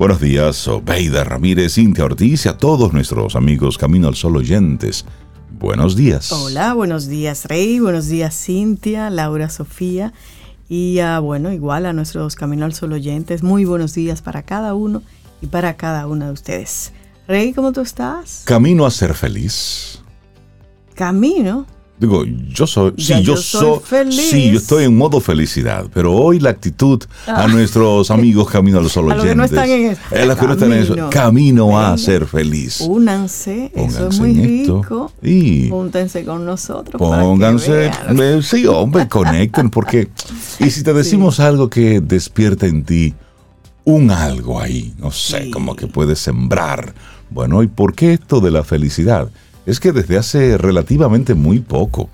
Buenos días, Obeida Ramírez, Cintia Ortiz y a todos nuestros amigos Camino al Sol oyentes. Buenos días. Hola, buenos días Rey, buenos días Cintia, Laura, Sofía y a, bueno, igual a nuestros Camino al Sol oyentes. Muy buenos días para cada uno y para cada una de ustedes. Rey, ¿cómo tú estás? Camino a ser feliz. Camino. Digo, yo soy, sí, yo, soy, feliz. sí, yo estoy en modo felicidad, pero hoy la actitud a ah. nuestros amigos Camino al Sol oyentes. A los que no están en eso. los que no están en eso. Camino a ser feliz. Únanse, eso es muy rico. Y Júntense con nosotros. Pónganse, sí, hombre, conecten, porque, y si te decimos algo que despierta en ti un algo ahí, no sé, como que puedes sembrar. Bueno, ¿y por qué esto de la felicidad? Es que desde hace relativamente muy poco,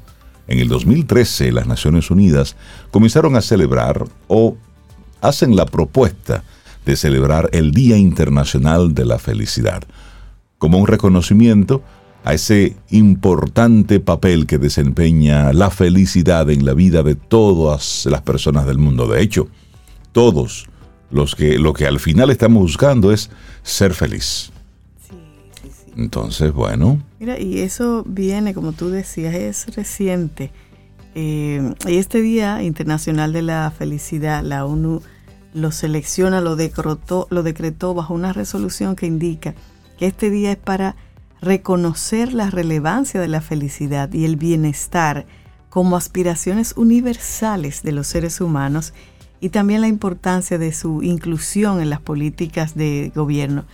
en el 2013, las Naciones Unidas comenzaron a celebrar o hacen la propuesta de celebrar el Día Internacional de la Felicidad, como un reconocimiento a ese importante papel que desempeña la felicidad en la vida de todas las personas del mundo. De hecho, todos los que lo que al final estamos buscando es ser feliz. Entonces, bueno. Mira, y eso viene, como tú decías, es reciente. Eh, y este Día Internacional de la Felicidad, la ONU lo selecciona, lo decretó, lo decretó bajo una resolución que indica que este día es para reconocer la relevancia de la felicidad y el bienestar como aspiraciones universales de los seres humanos y también la importancia de su inclusión en las políticas de gobierno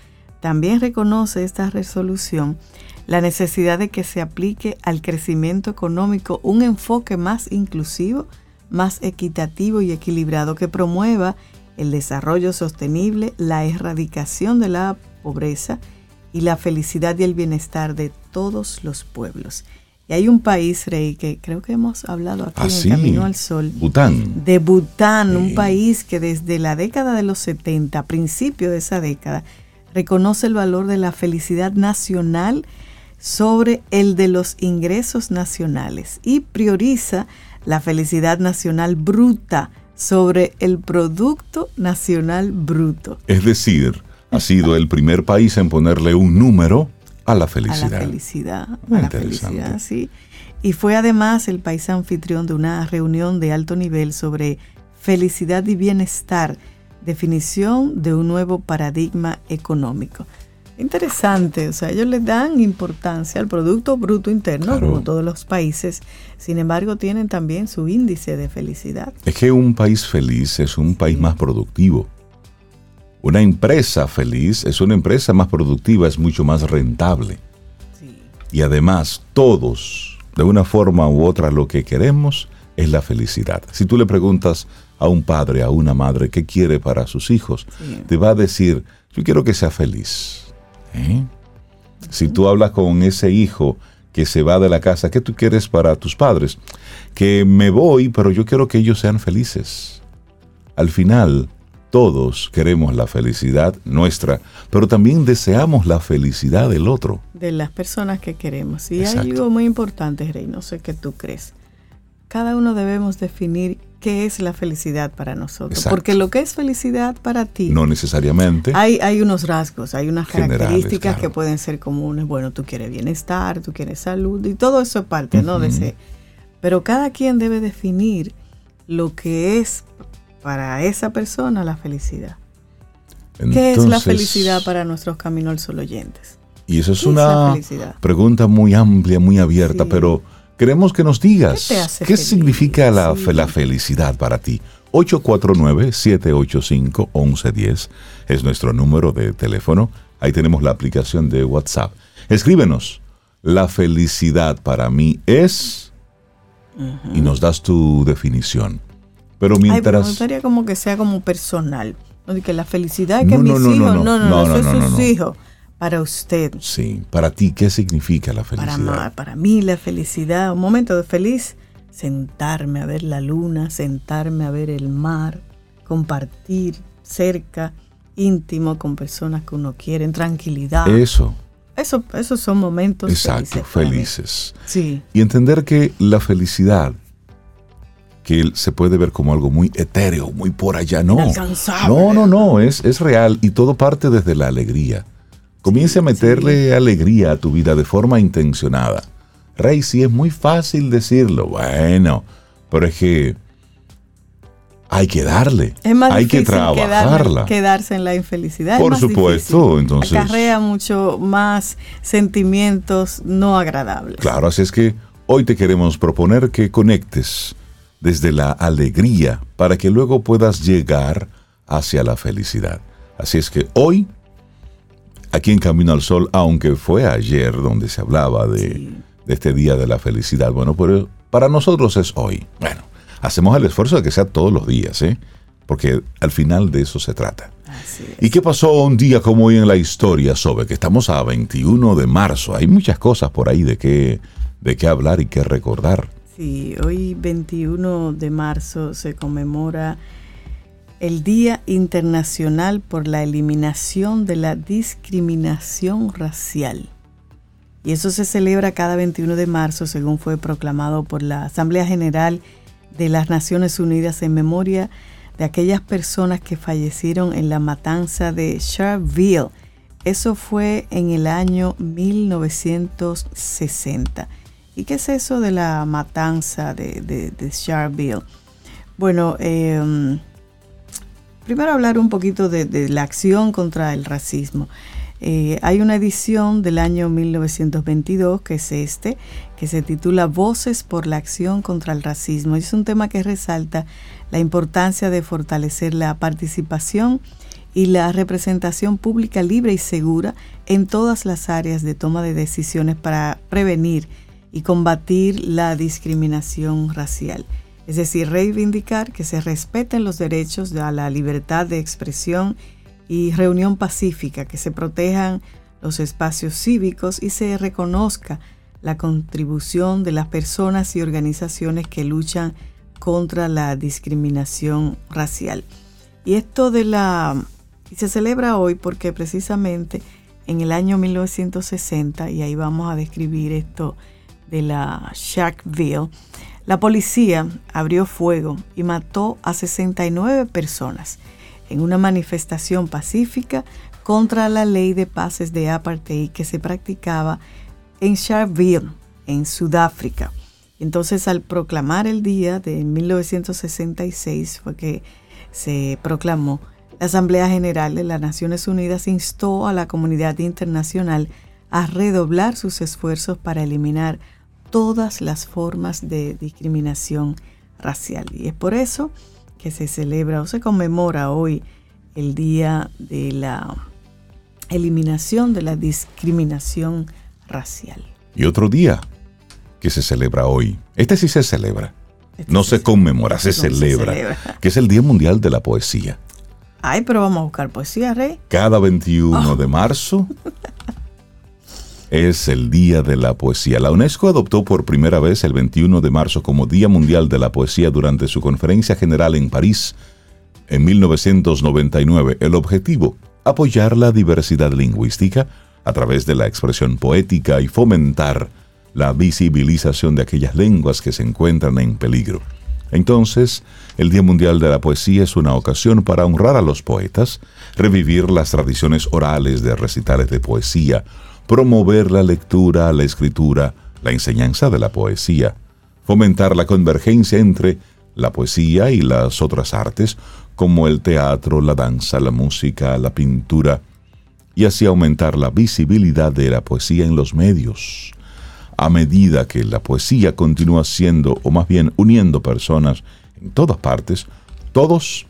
también reconoce esta resolución la necesidad de que se aplique al crecimiento económico un enfoque más inclusivo, más equitativo y equilibrado que promueva el desarrollo sostenible, la erradicación de la pobreza y la felicidad y el bienestar de todos los pueblos. Y hay un país, Rey, que creo que hemos hablado aquí en ah, Camino al Sol. Bután. De Bután, un país que desde la década de los 70, a principio de esa década, reconoce el valor de la felicidad nacional sobre el de los ingresos nacionales y prioriza la felicidad nacional bruta sobre el Producto Nacional Bruto. Es decir, ha sido el primer país en ponerle un número a la felicidad. A la felicidad, a la felicidad, sí. Y fue además el país anfitrión de una reunión de alto nivel sobre felicidad y bienestar definición de un nuevo paradigma económico. Interesante, o sea, ellos le dan importancia al Producto Bruto Interno, como todos los países, sin embargo tienen también su índice de felicidad. Es que un país feliz es un país más productivo. Una empresa feliz es una empresa más productiva, es mucho más rentable. Y además, todos, de una forma u otra, lo que queremos es la felicidad. Si tú le preguntas a un padre, a una madre, qué quiere para sus hijos, te va a decir, yo quiero que sea feliz. ¿eh? Si tú hablas con ese hijo que se va de la casa, ¿qué tú quieres para tus padres? Que me voy, pero yo quiero que ellos sean felices. Al final, todos queremos la felicidad nuestra, pero también deseamos la felicidad del otro. De las personas que queremos. Y hay algo muy importante, Rey, no sé qué tú crees. Cada uno debemos definir qué es la felicidad para nosotros. Porque lo que es felicidad para ti. No necesariamente. Hay, hay unos rasgos, hay unas características que pueden ser comunes. Bueno, tú quieres bienestar, tú quieres salud y todo eso es parte, ¿no? De ese. Pero cada quien debe definir lo que es para esa persona la felicidad. ¿Qué es la felicidad para nuestros Camino al Sol oyentes? Y eso es una pregunta muy amplia, muy abierta, pero Queremos que nos digas qué, significa la, la felicidad para ti. 849-785-1110 es nuestro número de teléfono. Ahí tenemos la aplicación de WhatsApp. Escríbenos. La felicidad para mí es... Y nos das tu definición. Pero mientras... Ay, me gustaría como que sea como personal. No, que la felicidad que mis hijos... No, no, no, no, no, sus hijos para usted. Sí, para ti, ¿qué significa la felicidad? Para, para mí la felicidad, un momento de feliz, sentarme a ver la luna, sentarme a ver el mar, compartir cerca, íntimo con personas que uno quiere, en tranquilidad. Eso. Eso, esos son momentos Exacto, felices. Sí. Y entender que la felicidad que se puede ver como algo muy etéreo, muy por allá. No, no, no, no, es, es real y todo parte desde la alegría. Comience a meterle alegría a tu vida de forma intencionada. Rey, sí es muy fácil decirlo, bueno, pero es que hay que darle, Es más hay que difícil quedarme- trabajarla. quedarse en la infelicidad. es Por más supuesto, difícil. entonces- Acarrea mucho más sentimientos no agradables. Claro, así es que hoy te queremos proponer que conectes desde la alegría para que luego puedas llegar hacia la felicidad. Así es que hoy, aquí en Camino al Sol, aunque fue ayer donde se hablaba de, Sí. de este día de la felicidad, bueno, pero para nosotros es hoy. Bueno, hacemos el esfuerzo de que sea todos los días, ¿eh? Porque al final de eso se trata. Así es. ¿Y qué pasó un día como hoy en la historia, Sobe? Que estamos a 21 de marzo. Hay muchas cosas por ahí de qué, de qué hablar y qué recordar. Sí, hoy 21 de marzo se conmemora el Día Internacional por la Eliminación de la Discriminación Racial. Y eso se celebra cada 21 de marzo, según fue proclamado por la Asamblea General de las Naciones Unidas en memoria de aquellas personas que fallecieron en la matanza de Sharpeville. Eso fue en el año 1960. ¿Y qué es eso de la matanza de, de? Bueno, eh, primero hablar un poquito de, la acción contra el racismo. Eh, hay una edición del año 1922, que es este, que se titula Voces por la acción contra el racismo. Es un tema que resalta la importancia de fortalecer la participación y la representación pública libre y segura en todas las áreas de toma de decisiones para prevenir y combatir la discriminación racial. Es decir, reivindicar que se respeten los derechos a la libertad de expresión y reunión pacífica, que se protejan los espacios cívicos y se reconozca la contribución de las personas y organizaciones que luchan contra la discriminación racial. Y esto de la se celebra hoy porque precisamente en el año 1960 y ahí vamos a describir esto de la Sharkville, la policía abrió fuego y mató a 69 personas en una manifestación pacífica contra la ley de pases de apartheid que se practicaba en Sharpeville, en Sudáfrica. Entonces, al proclamar el día de 1966, fue que se proclamó, la Asamblea General de las Naciones Unidas instó a la comunidad internacional a redoblar sus esfuerzos para eliminar todas las formas de discriminación racial. Y es por eso que se celebra o se conmemora hoy el Día de la Eliminación de la Discriminación Racial. Y otro día que se celebra hoy. Este sí se celebra. Este No sí se conmemora, se no, se celebra. celebra. Que es el Día Mundial de la Poesía. Ay, pero vamos a buscar poesía, Rey. Cada 21 Oh. de marzo es el Día de la Poesía. La UNESCO adoptó por primera vez el 21 de marzo como Día Mundial de la Poesía durante su conferencia general en París en 1999. El objetivo, apoyar la diversidad lingüística a través de la expresión poética y fomentar la visibilización de aquellas lenguas que se encuentran en peligro. Entonces, el Día Mundial de la Poesía es una ocasión para honrar a los poetas, revivir las tradiciones orales de recitales de poesía, promover la lectura, la escritura, la enseñanza de la poesía, fomentar la convergencia entre la poesía y las otras artes, como el teatro, la danza, la música, la pintura, y así aumentar la visibilidad de la poesía en los medios. A medida que la poesía continúa siendo, o más bien uniendo personas en todas partes, todos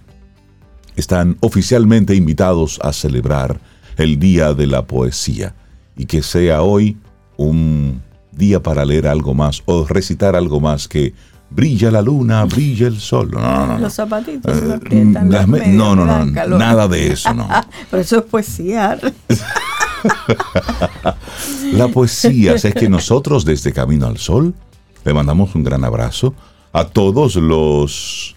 están oficialmente invitados a celebrar el Día de la Poesía y que sea hoy un día para leer algo más o recitar algo más que brilla la luna, brilla el sol. No, no, no. Los zapatitos Eh, aprietan las las me- medias, no, no, no, nada de eso, no. Pero eso es poesía. La poesía, es que nosotros desde Camino al Sol le mandamos un gran abrazo a todos los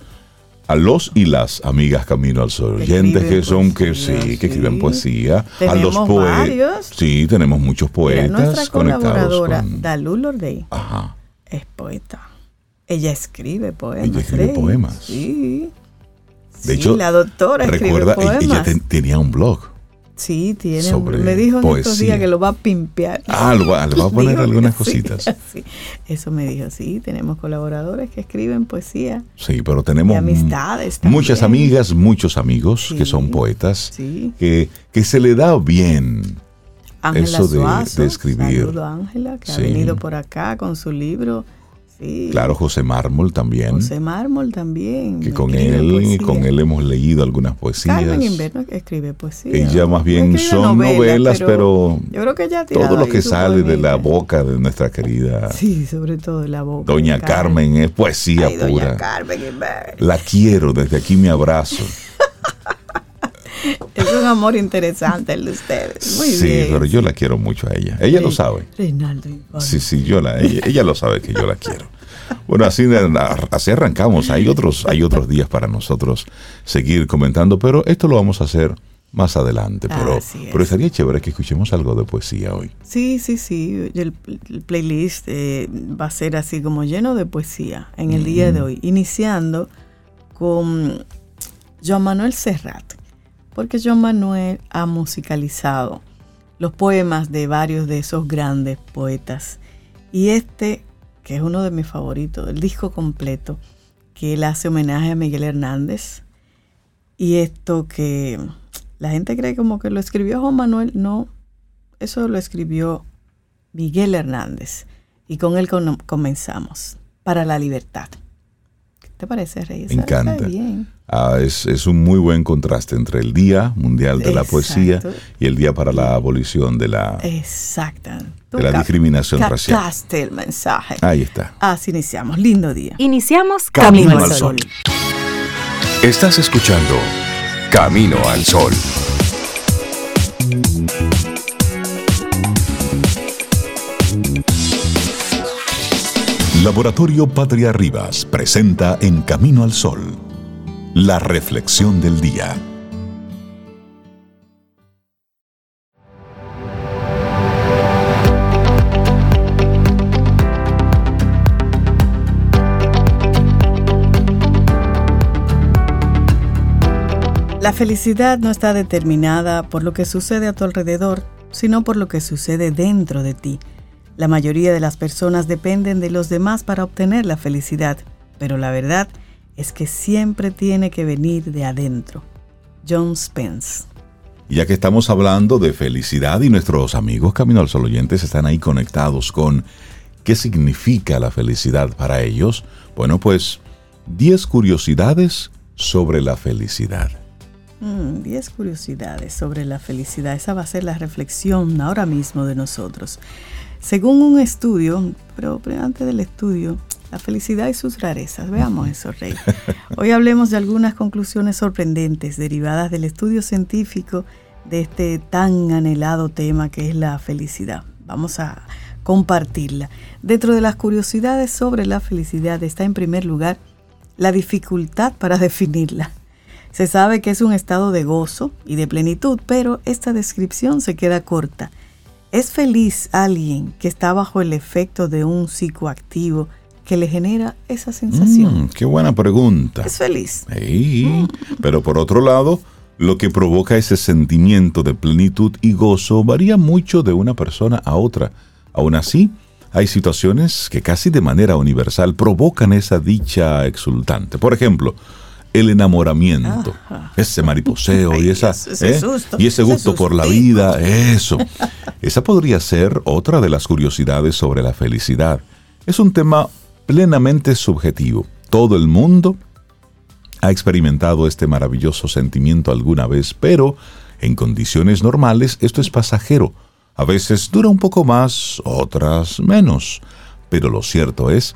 a los y las amigas Camino al Sol, oyentes que son que sí, que escriben sí. poesía, a los poetas. Sí, tenemos muchos Mira, poetas nuestra conectados colaboradora, con Dalú Lordey, Ajá. es poeta. Ella escribe poemas. Ella escribe poemas. Sí. De hecho, la doctora recuerda, escribe poemas. ella tenía un blog. Sí, tiene. me dijo en estos días que lo va a pimpear. Ah, lo va, le va a poner algunas cositas. Sí, eso me dijo, sí, tenemos colaboradores que escriben poesía. Sí, pero tenemos amistades muchas amigas, muchos amigos que son poetas, que, que se le da bien eso de, escribir. Saludo a Ángela, que ha venido por acá con su libro Claro, José Mármol también. José Mármol también. Que con él, con él hemos leído algunas poesías. Carmen Inverno escribe poesía. Ella más bien son novelas, pero, yo creo que ella todo lo que sale de la boca de nuestra querida. Sí, sobre todo de la boca. Doña Carmen. es poesía pura. Doña Carmen La quiero, desde aquí me abrazo. Es un amor interesante el de ustedes. Muy sí, pero yo la quiero mucho a ella. Ella lo sabe. Reinaldo. Sí, sí, yo la, ella, lo sabe que yo la quiero. Bueno, así, así arrancamos. Hay otros, hay otros días para nosotros seguir comentando, pero esto lo vamos a hacer más adelante. Pero, pero estaría chévere que escuchemos algo de poesía hoy. Sí, sí, sí. El, playlist eh, va a ser así como lleno de poesía en el día de hoy, iniciando con Joan Manuel Serrat porque John Manuel ha musicalizado los poemas de varios de esos grandes poetas. Y este, que es uno de mis favoritos, el disco completo, que él hace homenaje a Miguel Hernández. Y esto que la gente cree como que lo escribió Juan Manuel, no, eso lo escribió Miguel Hernández. Y con él comenzamos, para la libertad. ¿Qué te parece, Reyes? Me encanta. Bien. Ah, es, un muy buen contraste entre el Día Mundial de la Poesía y el Día para la Abolición de la, De la discriminación racial. el mensaje. Ahí está. Así iniciamos. Lindo día. Iniciamos Camino, al Sol. Estás escuchando Camino al Sol. Laboratorio Patria Rivas presenta En Camino al Sol la reflexión del día. La felicidad no está determinada por lo que sucede a tu alrededor, sino por lo que sucede dentro de ti. La mayoría de las personas dependen de los demás para obtener la felicidad, pero la verdad es es que siempre tiene que venir de adentro. John Spence. Ya que estamos hablando de felicidad y nuestros amigos Camino al Sol oyentes están ahí conectados con qué significa la felicidad para ellos, bueno, pues 10 curiosidades sobre la felicidad. 10 mm, curiosidades sobre la felicidad. Esa va a ser la reflexión ahora mismo de nosotros. Según un estudio, pero antes del estudio, la felicidad y sus rarezas. Veamos eso, Rey. Hoy hablemos de algunas conclusiones sorprendentes derivadas del estudio científico de este tan anhelado tema que es la felicidad. Vamos a compartirla. Dentro de las curiosidades sobre la felicidad está en primer lugar la dificultad para definirla. Se sabe que es un estado de gozo y de plenitud, pero esta descripción se queda corta. ¿Es feliz alguien que está bajo el efecto de un psicoactivo que le genera esa sensación? Mm, qué buena pregunta. Es feliz. Sí, Pero por otro lado, lo que provoca ese sentimiento de plenitud y gozo varía mucho de una persona a otra. Aún así, hay situaciones que casi de manera universal provocan esa dicha exultante. Por ejemplo, el enamoramiento, ese mariposeo y, esa, ¿eh? y ese gusto por la vida, eso. Esa podría ser otra de las curiosidades sobre la felicidad. Es un tema plenamente subjetivo. Todo el mundo ha experimentado este maravilloso sentimiento alguna vez, pero en condiciones normales esto es pasajero. A veces dura un poco más, otras menos. Pero lo cierto es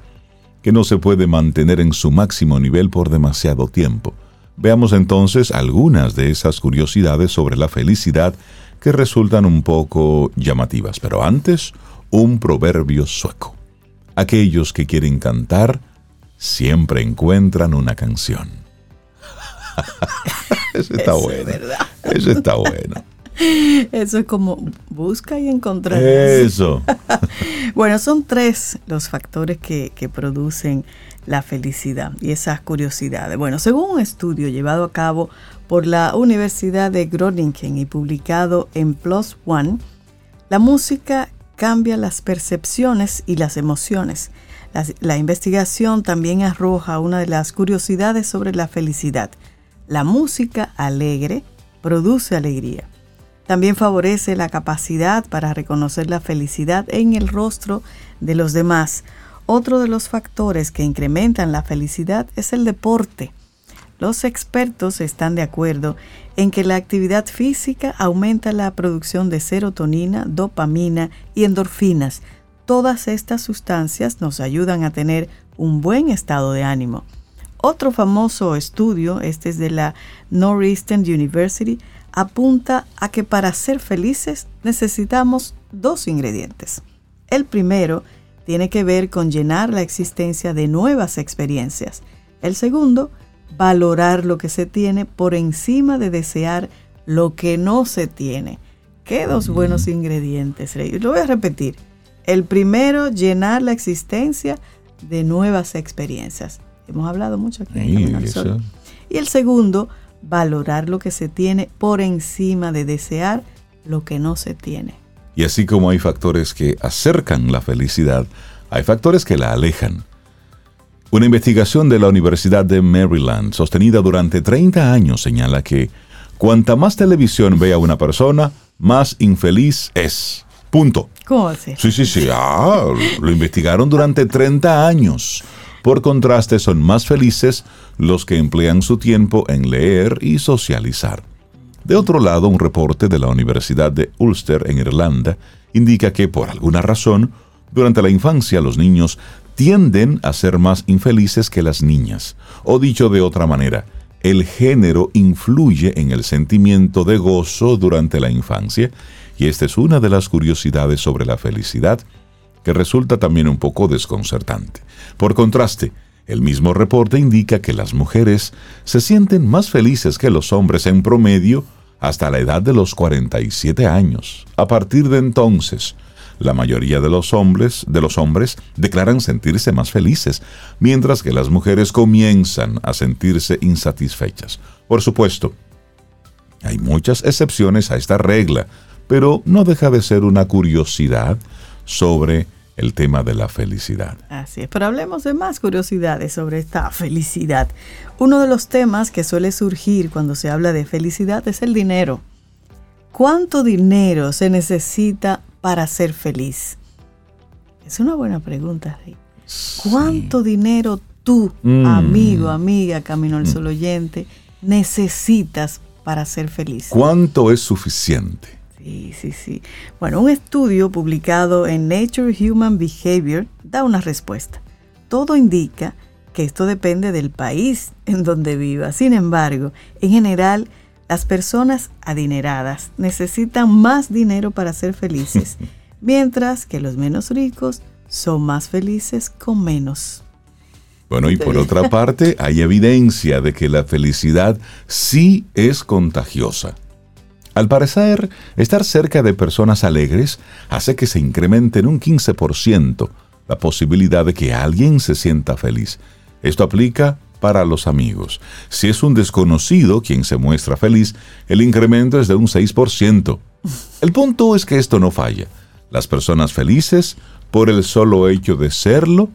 que no se puede mantener en su máximo nivel por demasiado tiempo. Veamos entonces algunas de esas curiosidades sobre la felicidad que resultan un poco llamativas. Pero antes, un proverbio sueco aquellos que quieren cantar siempre encuentran una canción. Eso está bueno. Eso está bueno. Eso es como Busca y encontrarás. Eso. bueno, son tres los factores que, que producen la felicidad y esas curiosidades. Bueno, según un estudio llevado a cabo por la Universidad de Groningen y publicado en Plus One, la música cambia las percepciones y las emociones. La, la, investigación también arroja una de las curiosidades sobre la felicidad. La música alegre produce alegría. También favorece la capacidad para reconocer la felicidad en el rostro de los demás. Otro de los factores que incrementan la felicidad es el deporte. Los expertos están de acuerdo en que la actividad física aumenta la producción de serotonina, dopamina y endorfinas. Todas estas sustancias nos ayudan a tener un buen estado de ánimo. Otro famoso estudio, este es de la Northeastern University, apunta a que para ser felices necesitamos dos ingredientes. El primero tiene que ver con llenar la existencia de nuevas experiencias. El segundo, valorar lo que se tiene por encima de desear lo que no se tiene. Qué dos buenos ingredientes. Lo voy a repetir. El primero, llenar la existencia de nuevas experiencias. Hemos hablado mucho aquí. Sí. Y el segundo, valorar lo que se tiene por encima de desear lo que no se tiene. Y así como hay factores que acercan la felicidad, hay factores que la alejan. Una investigación de la Universidad de Maryland, sostenida durante 30 años, señala que cuanta más televisión vea una persona, más infeliz es. Punto. ¿Cómo así? Sí, sí, sí. Ah, lo investigaron durante 30 años. Por contraste, son más felices los que emplean su tiempo en leer y socializar. De otro lado, un reporte de la Universidad de Ulster en Irlanda indica que, por alguna razón, durante la infancia los niños tienden a ser más infelices que las niñas. O dicho de otra manera, el género influye en el sentimiento de gozo durante la infancia y esta es una de las curiosidades sobre la felicidad que resulta también un poco desconcertante. Por contraste, el mismo reporte indica que las mujeres se sienten más felices que los hombres en promedio hasta la edad de los 47 años. A partir de entonces, la mayoría de los hombres, de los hombres declaran sentirse más felices, mientras que las mujeres comienzan a sentirse insatisfechas. Por supuesto, hay muchas excepciones a esta regla, pero no deja de ser una curiosidad sobre el tema de la felicidad. Así es, pero hablemos de más curiosidades sobre esta felicidad. Uno de los temas que suele surgir cuando se habla de felicidad es el dinero. ¿Cuánto dinero se necesita para ser feliz? Es una buena pregunta. Rey. ¿Cuánto dinero tú, Mm. amigo, amiga, Camino al Sol oyente, necesitas para ser feliz? ¿Cuánto es suficiente? Sí, sí, sí. Bueno, un estudio publicado en Nature Human Behavior da una respuesta. Todo indica que esto depende del país en donde viva. Sin embargo, en general, las personas adineradas necesitan más dinero para ser felices, mientras que los menos ricos son más felices con menos. Bueno, y por otra parte, hay evidencia de que la felicidad sí es contagiosa. Al parecer, estar cerca de personas alegres hace que se incremente en un 15% la posibilidad de que alguien se sienta feliz. Esto aplica para los amigos. Si es un desconocido quien se muestra feliz, el incremento es de un 6%. El punto es que esto no falla. Las personas felices, por el solo hecho de serlo,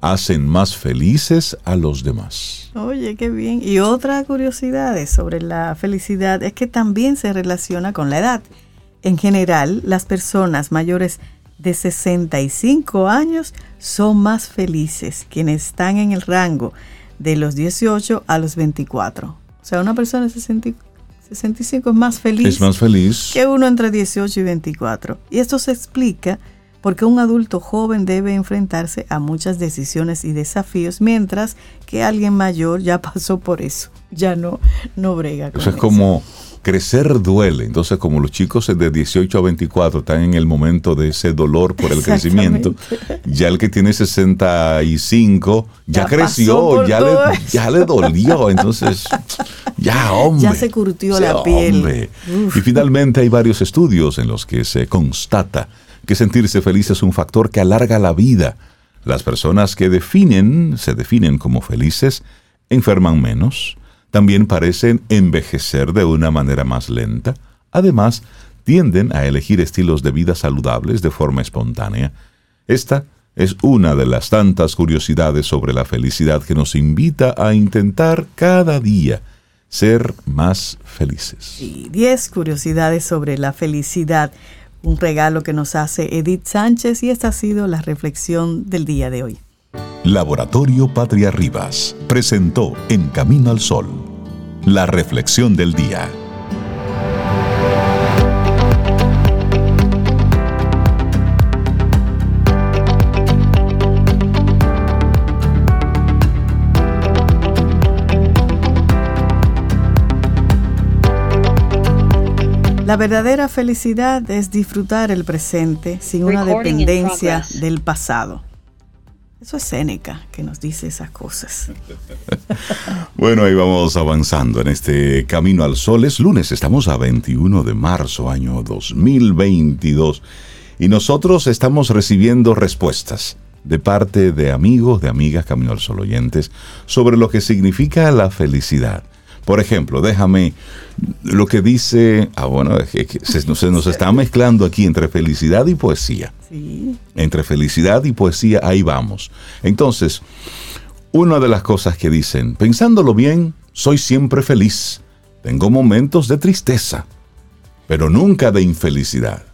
hacen más felices a los demás. Oye, qué bien. Y otra curiosidad sobre la felicidad es que también se relaciona con la edad. En general, las personas mayores de 65 años son más felices, quienes están en el rango de los 18 a los 24. O sea, una persona de 60 65 es más feliz Es más feliz. que uno entre 18 y 24. Y esto se explica porque un adulto joven debe enfrentarse a muchas decisiones y desafíos, mientras que alguien mayor ya pasó por eso, ya no, no brega con Eso es como crecer duele. Entonces, como los chicos de 18 a 24 están en el momento de ese dolor por el crecimiento, ya el que tiene 65 ya, Ya creció, ya le, ya le dolió. Entonces, ya, hombre. Ya se curtió la piel. Y finalmente hay varios estudios en los que se constata que sentirse feliz es un factor que alarga la vida. Las personas que definen, se definen como felices, enferman menos, también parecen envejecer de una manera más lenta, además tienden a elegir estilos de vida saludables de forma espontánea. Esta es una de las tantas curiosidades sobre la felicidad que nos invita a intentar cada día ser más felices. Y 10 curiosidades sobre la felicidad, un regalo que nos hace Edith Sánchez y esta ha sido la reflexión del día de hoy. Laboratorio Patria Rivas presentó En Camino al Sol, la reflexión del día. La verdadera felicidad es disfrutar el presente sin una dependencia del pasado. Eso es Séneca que nos dice esas cosas. Bueno, ahí vamos avanzando en este Camino al Sol. Es lunes, estamos a 21 de marzo, año 2022. Y nosotros estamos recibiendo respuestas de parte de amigos, de amigas Camino al Sol oyentes, sobre lo que significa la felicidad. Por ejemplo, déjame lo que dice, ah bueno, es que se, nos- se nos está mezclando aquí entre felicidad y poesía Sí. entre felicidad y poesía, ahí vamos. Entonces, una de las cosas que dicen, pensándolo bien, soy siempre feliz. Tengo momentos de tristeza, pero nunca de infelicidad.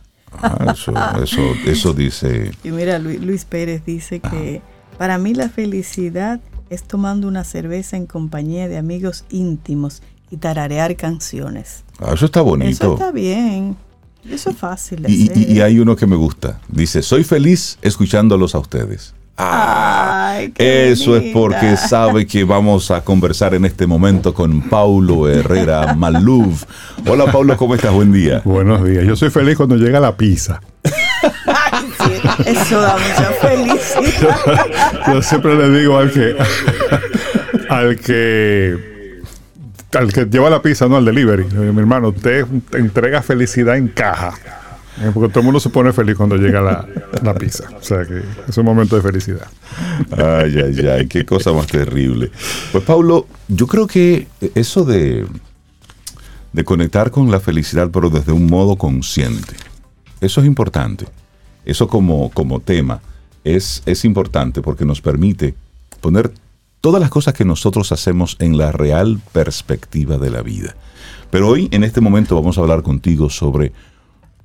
Ah, eso, eso, eso dice. Y mira, Lu- Luis Pérez dice que para mí la felicidad es tomando una cerveza en compañía de amigos íntimos y tararear canciones. ah, eso está bonito. Eso está bien. Eso es fácil y, y- y hay uno que me gusta. Dice, soy feliz escuchándolos a ustedes. Ah, Ay, Eso es porque sabe que vamos a conversar en este momento con Paulo Herrera Maluf. Hola Paulo, ¿cómo estás? Buen día. Buenos días. Yo soy feliz cuando llega la pizza. Eso da mucha felicidad. Yo siempre le digo al que al que al que lleva la pizza, no al delivery. Mi hermano, usted entrega felicidad en caja. Eh, Porque todo el mundo se pone feliz cuando llega la, la pizza. O sea que es un momento de felicidad. Ay, ay, ay, qué cosa más terrible. Pues Paulo, yo creo que eso de, de conectar con la felicidad, pero desde un modo consciente, eso es importante. Eso como, como tema es, es importante porque nos permite poner todas las cosas que nosotros hacemos en la real perspectiva de la vida. Pero hoy, en este momento, vamos a hablar contigo sobre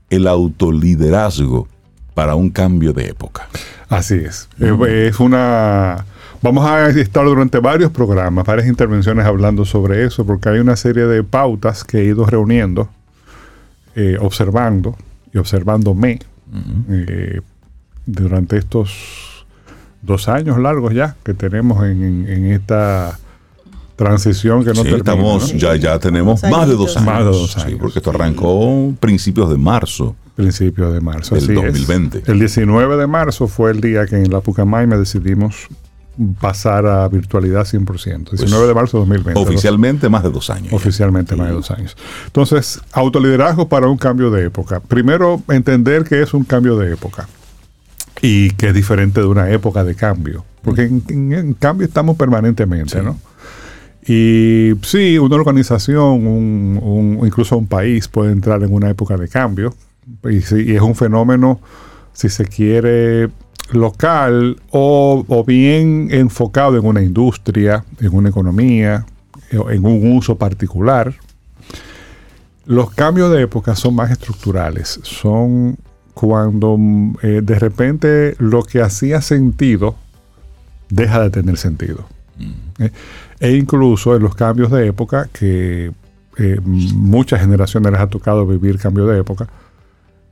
el autoliderazgo para un cambio de época. Así es. Eh, Es una. Vamos a estar durante varios programas, varias intervenciones hablando sobre eso, porque hay una serie de pautas que he ido reuniendo, eh, observando y observándome eh, durante estos dos años largos ya que tenemos en, en- en esta transición que no Sí, termina, estamos, ¿no? ya, ya tenemos más de dos años. Más de dos Sí, años. porque esto arrancó principios de marzo. Principios de marzo. Del así es. 2020. El 19 de marzo fue el día que en la Pucamaima decidimos pasar a virtualidad 100%. 19 de marzo de 2020. Oficialmente más de dos años. Oficialmente más de dos años. Entonces, autoliderazgo para un cambio de época. Primero, entender que es un cambio de época y que es diferente de una época de cambio. Porque en, en- en cambio estamos permanentemente, Sí. ¿no? Y sí, una organización, un, un- incluso un país puede entrar en una época de cambio. Y es un fenómeno, si se quiere, local o, o bien enfocado en una industria, en una economía, eh, en un uso particular. Los cambios de época son más estructurales. Son cuando mm, eh, de repente lo que hacía sentido deja de tener sentido. Eh, E incluso en los cambios de época, que eh, muchas generaciones les ha tocado vivir cambio de época,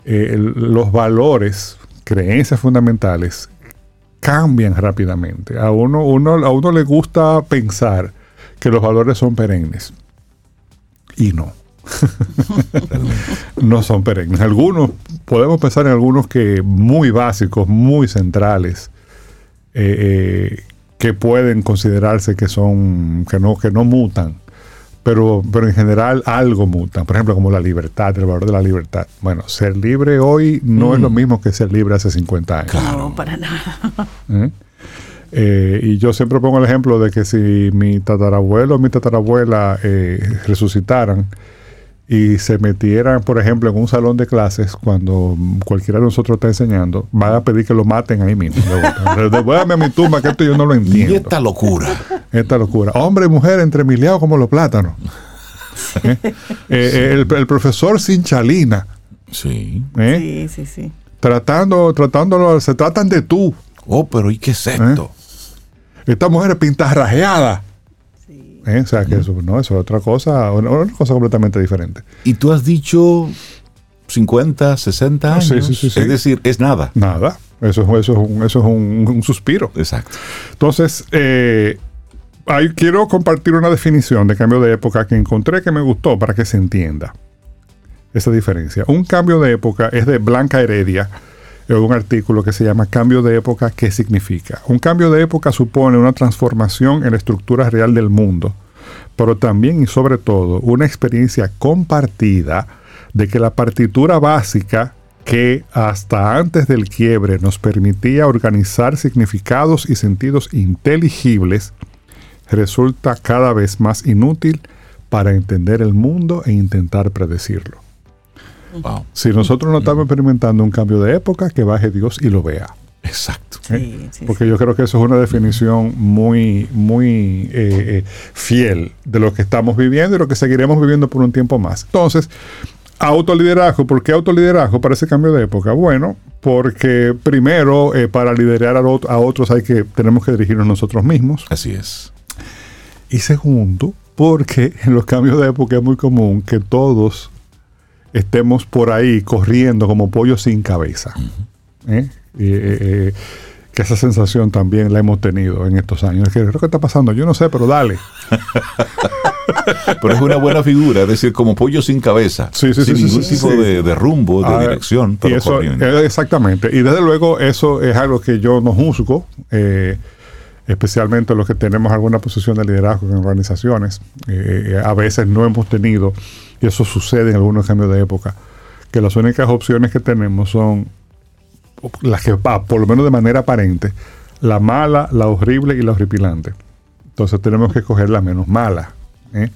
los valores, creencias fundamentales cambian rápidamente. A uno, uno, a uno le gusta pensar que los valores son perennes. Y no. no son perennes. Algunos, podemos pensar en algunos que muy básicos, muy centrales, eh, eh, que pueden considerarse que son, que no, que no mutan. Pero, pero en general algo mutan. Por ejemplo, como la libertad, el valor de la libertad. Bueno, ser libre hoy no es lo mismo que ser libre hace 50 años. No, para nada. ¿Eh? Eh, y yo siempre pongo el ejemplo de que si mi tatarabuelo o mi tatarabuela eh, resucitaran y se metieran, por ejemplo, en un salón de clases cuando cualquiera de nosotros está enseñando, van a pedir que lo maten ahí mismo. Devuélvame a mi tumba, que esto yo no lo entiendo. Y esta locura. Esta locura. Hombre y mujer entremiliados como los plátanos. ¿Eh? Eh, eh, el, el profesor sin chalina. Sí. ¿eh? Sí, sí, sí. Tratando, tratándolo, se tratan de tú. Oh, pero ¿y qué es esto? Esta mujer es pintarrajeada. sí. ¿Eh? O sea, que eso, no, eso es otra cosa, una, una cosa completamente diferente. Y tú has dicho 50, 60 Ah, años. sí, sí, sí, sí. Es decir, es nada. Nada. Eso, es- eso, es, un, eso es un, un suspiro. Exacto. Entonces, eh, ahí quiero compartir una definición de cambio de época que encontré que me gustó para que se entienda esa diferencia. Un cambio de época es de Blanca Heredia, un artículo que se llama Cambio de época, ¿qué significa? Un cambio de época supone una transformación en la estructura real del mundo, pero también y sobre todo una experiencia compartida de que la partitura básica que hasta antes del quiebre nos permitía organizar significados y sentidos inteligibles, resulta cada vez más inútil para entender el mundo e intentar predecirlo. Wow. Si nosotros no estamos experimentando un cambio de época, que baje Dios y lo vea. Exacto. Sí, sí, Porque sí. yo creo que eso es una definición muy, muy eh, eh, fiel de lo que estamos viviendo y lo que seguiremos viviendo por un tiempo más. Entonces, autoliderazgo. ¿Por qué autoliderazgo para ese cambio de época? Bueno, porque primero, eh, para liderar a, a otros hay que, tenemos que dirigirnos nosotros mismos. Así es. Y segundo, porque en los cambios de época es muy común que todos estemos por ahí corriendo como pollos sin cabeza. ¿Eh? Eh, eh, que esa sensación también la hemos tenido en estos años. Es que, ¿qué está pasando? Yo no sé, pero dale. Pero es una buena figura, es decir, como pollo sin cabeza. Sí, sí, sin sí, ningún tipo. De, de rumbo, de Ah, dirección, y eso, exactamente. Y desde luego eso es algo que yo no juzgo, eh, especialmente los que tenemos alguna posición de liderazgo en organizaciones. Eh, a veces no hemos tenido, y eso sucede en algunos cambios de época, que las únicas opciones que tenemos son las que, por lo menos de manera aparente, la mala, la horrible y la horripilante. Entonces tenemos que escoger la menos mala. ¿eh?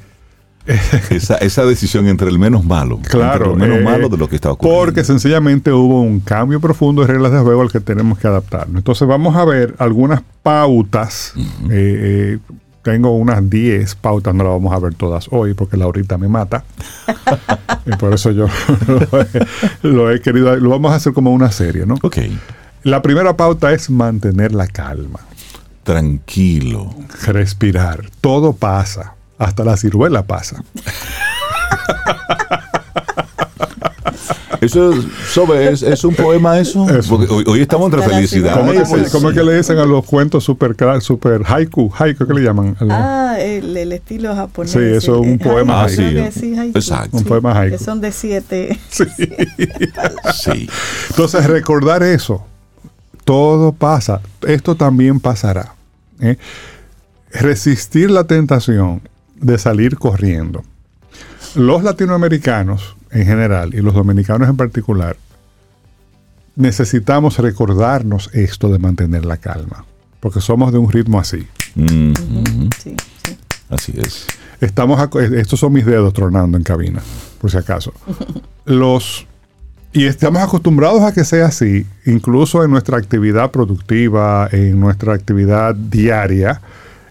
esa, esa decisión entre el menos malo, Claro, lo menos eh, malo de lo que está ocurriendo. Porque sencillamente hubo un cambio profundo de reglas de juego al que tenemos que adaptarnos. Entonces vamos a ver algunas pautas. Eh, eh, tengo unas 10 pautas, no las vamos a ver todas hoy porque Laurita me mata. y por eso yo lo he, lo he querido, lo vamos a hacer como una serie, ¿no? Ok, La primera pauta es mantener la calma, tranquilo. respirar. Todo pasa, hasta la ciruela pasa. Eso es, Sobe, es, es un poema eso. Eso. Porque hoy, hoy estamos entre felicidad. ¿Cómo, es que, Ay, se- cómo es que le dicen a los cuentos super, super haiku? Haiku, ¿qué le llaman? Ah, el, el estilo japonés. Sí, eso es un eh, poema haiku, sí, haiku. Exacto. Un poema haiku. Que son de siete. Sí. Entonces, recordar eso. Todo pasa. Esto también pasará. ¿eh? Resistir la tentación de salir corriendo. Los latinoamericanos en general y los dominicanos en particular necesitamos recordarnos esto de mantener la calma. Porque somos de un ritmo así. Mm, Sí, sí. así es. Estamos aco- estos son mis dedos tronando en cabina, por si acaso. Los y estamos acostumbrados a que sea así, incluso en nuestra actividad productiva, en nuestra actividad diaria,